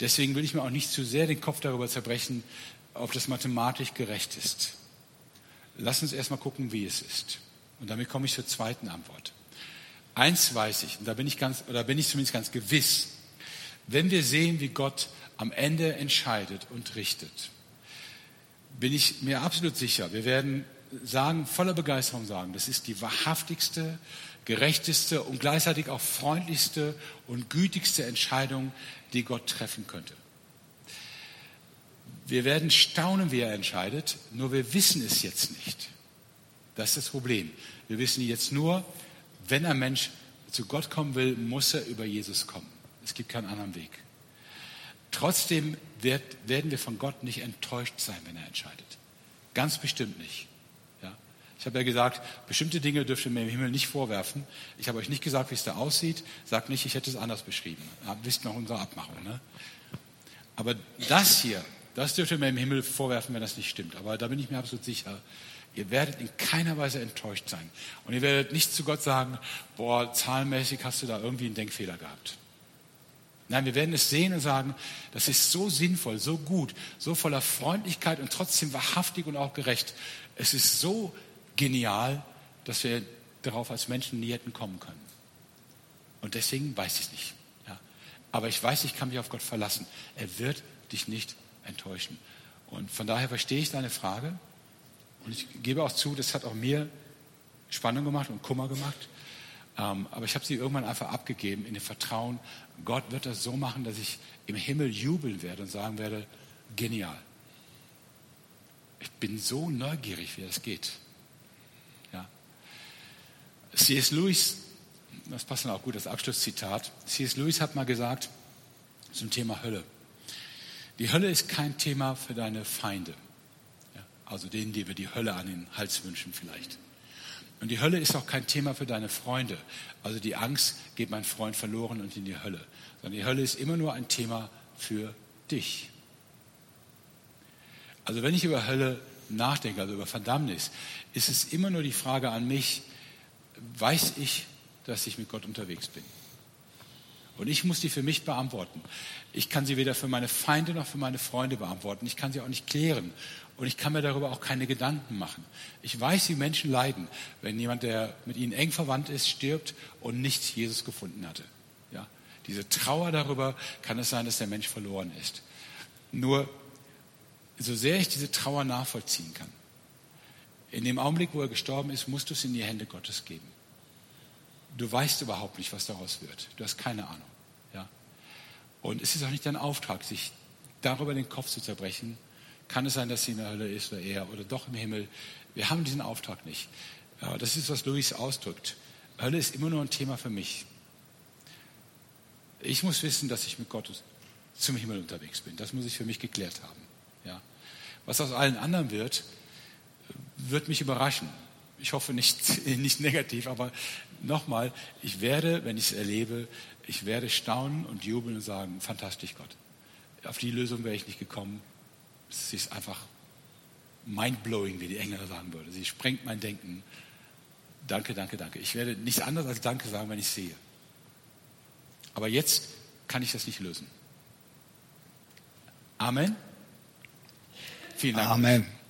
Deswegen will ich mir auch nicht zu sehr den Kopf darüber zerbrechen, ob das mathematisch gerecht ist. Lass uns erstmal gucken, wie es ist. Und damit komme ich zur zweiten Antwort. Eins weiß ich, und da bin ich ganz, oder bin ich zumindest ganz gewiss, wenn wir sehen, wie Gott am Ende entscheidet und richtet, bin ich mir absolut sicher, wir werden sagen, voller Begeisterung sagen, das ist die wahrhaftigste, gerechteste und gleichzeitig auch freundlichste und gütigste Entscheidung, die Gott treffen könnte. Wir werden staunen, wie er entscheidet, nur wir wissen es jetzt nicht. Das ist das Problem. Wir wissen jetzt nur, wenn ein Mensch zu Gott kommen will, muss er über Jesus kommen. Es gibt keinen anderen Weg. Trotzdem werden wir von Gott nicht enttäuscht sein, wenn er entscheidet. Ganz bestimmt nicht. Ja? Ich habe ja gesagt, bestimmte Dinge dürft ihr mir im Himmel nicht vorwerfen. Ich habe euch nicht gesagt, wie es da aussieht. Sagt nicht, ich hätte es anders beschrieben. Wisst noch unsere Abmachung. Ne? Aber das hier, das dürft ihr mir im Himmel vorwerfen, wenn das nicht stimmt. Aber da bin ich mir absolut sicher. Ihr werdet in keiner Weise enttäuscht sein. Und ihr werdet nicht zu Gott sagen, boah, zahlenmäßig hast du da irgendwie einen Denkfehler gehabt. Nein, wir werden es sehen und sagen, das ist so sinnvoll, so gut, so voller Freundlichkeit und trotzdem wahrhaftig und auch gerecht. Es ist so genial, dass wir darauf als Menschen nie hätten kommen können. Und deswegen weiß ich es nicht. Ja. Aber ich weiß, ich kann mich auf Gott verlassen. Er wird dich nicht enttäuschen. Und von daher verstehe ich deine Frage. Und ich gebe auch zu, das hat auch mir Spannung gemacht und Kummer gemacht. Ähm, aber ich habe sie irgendwann einfach abgegeben in dem Vertrauen, Gott wird das so machen, dass ich im Himmel jubeln werde und sagen werde, genial. Ich bin so neugierig, wie das geht. Ja. C.S. Lewis, das passt dann auch gut, das Abschlusszitat. C.S. Lewis hat mal gesagt zum Thema Hölle. Die Hölle ist kein Thema für deine Feinde. Ja, also denen, die wir die Hölle an den Hals wünschen vielleicht. Und die Hölle ist auch kein Thema für deine Freunde. Also die Angst, geht mein Freund verloren und in die Hölle. Sondern die Hölle ist immer nur ein Thema für dich. Also wenn ich über Hölle nachdenke, also über Verdammnis, ist es immer nur die Frage an mich, weiß ich, dass ich mit Gott unterwegs bin? Und ich muss die für mich beantworten. Ich kann sie weder für meine Feinde noch für meine Freunde beantworten. Ich kann sie auch nicht klären. Und ich kann mir darüber auch keine Gedanken machen. Ich weiß, wie Menschen leiden, wenn jemand, der mit ihnen eng verwandt ist, stirbt und nicht Jesus gefunden hatte. Ja? Diese Trauer darüber kann es sein, dass der Mensch verloren ist. Nur, so sehr ich diese Trauer nachvollziehen kann, in dem Augenblick, wo er gestorben ist, musst du es in die Hände Gottes geben. Du weißt überhaupt nicht, was daraus wird. Du hast keine Ahnung. Ja? Und es ist auch nicht dein Auftrag, sich darüber den Kopf zu zerbrechen, kann es sein, dass sie in der Hölle ist oder er oder doch im Himmel? Wir haben diesen Auftrag nicht. Das ist, was Louis ausdrückt. Hölle ist immer nur ein Thema für mich. Ich muss wissen, dass ich mit Gott zum Himmel unterwegs bin. Das muss ich für mich geklärt haben. Ja. Was aus allen anderen wird, wird mich überraschen. Ich hoffe nicht, nicht negativ, aber nochmal, ich werde, wenn ich es erlebe, ich werde staunen und jubeln und sagen, fantastisch Gott. Auf die Lösung wäre ich nicht gekommen. Sie ist einfach mindblowing, wie die Engländer sagen würde. Sie sprengt mein Denken. Danke, danke, danke. Ich werde nichts anderes als Danke sagen, wenn ich sehe. Aber jetzt kann ich das nicht lösen. Amen. Vielen Dank. Amen.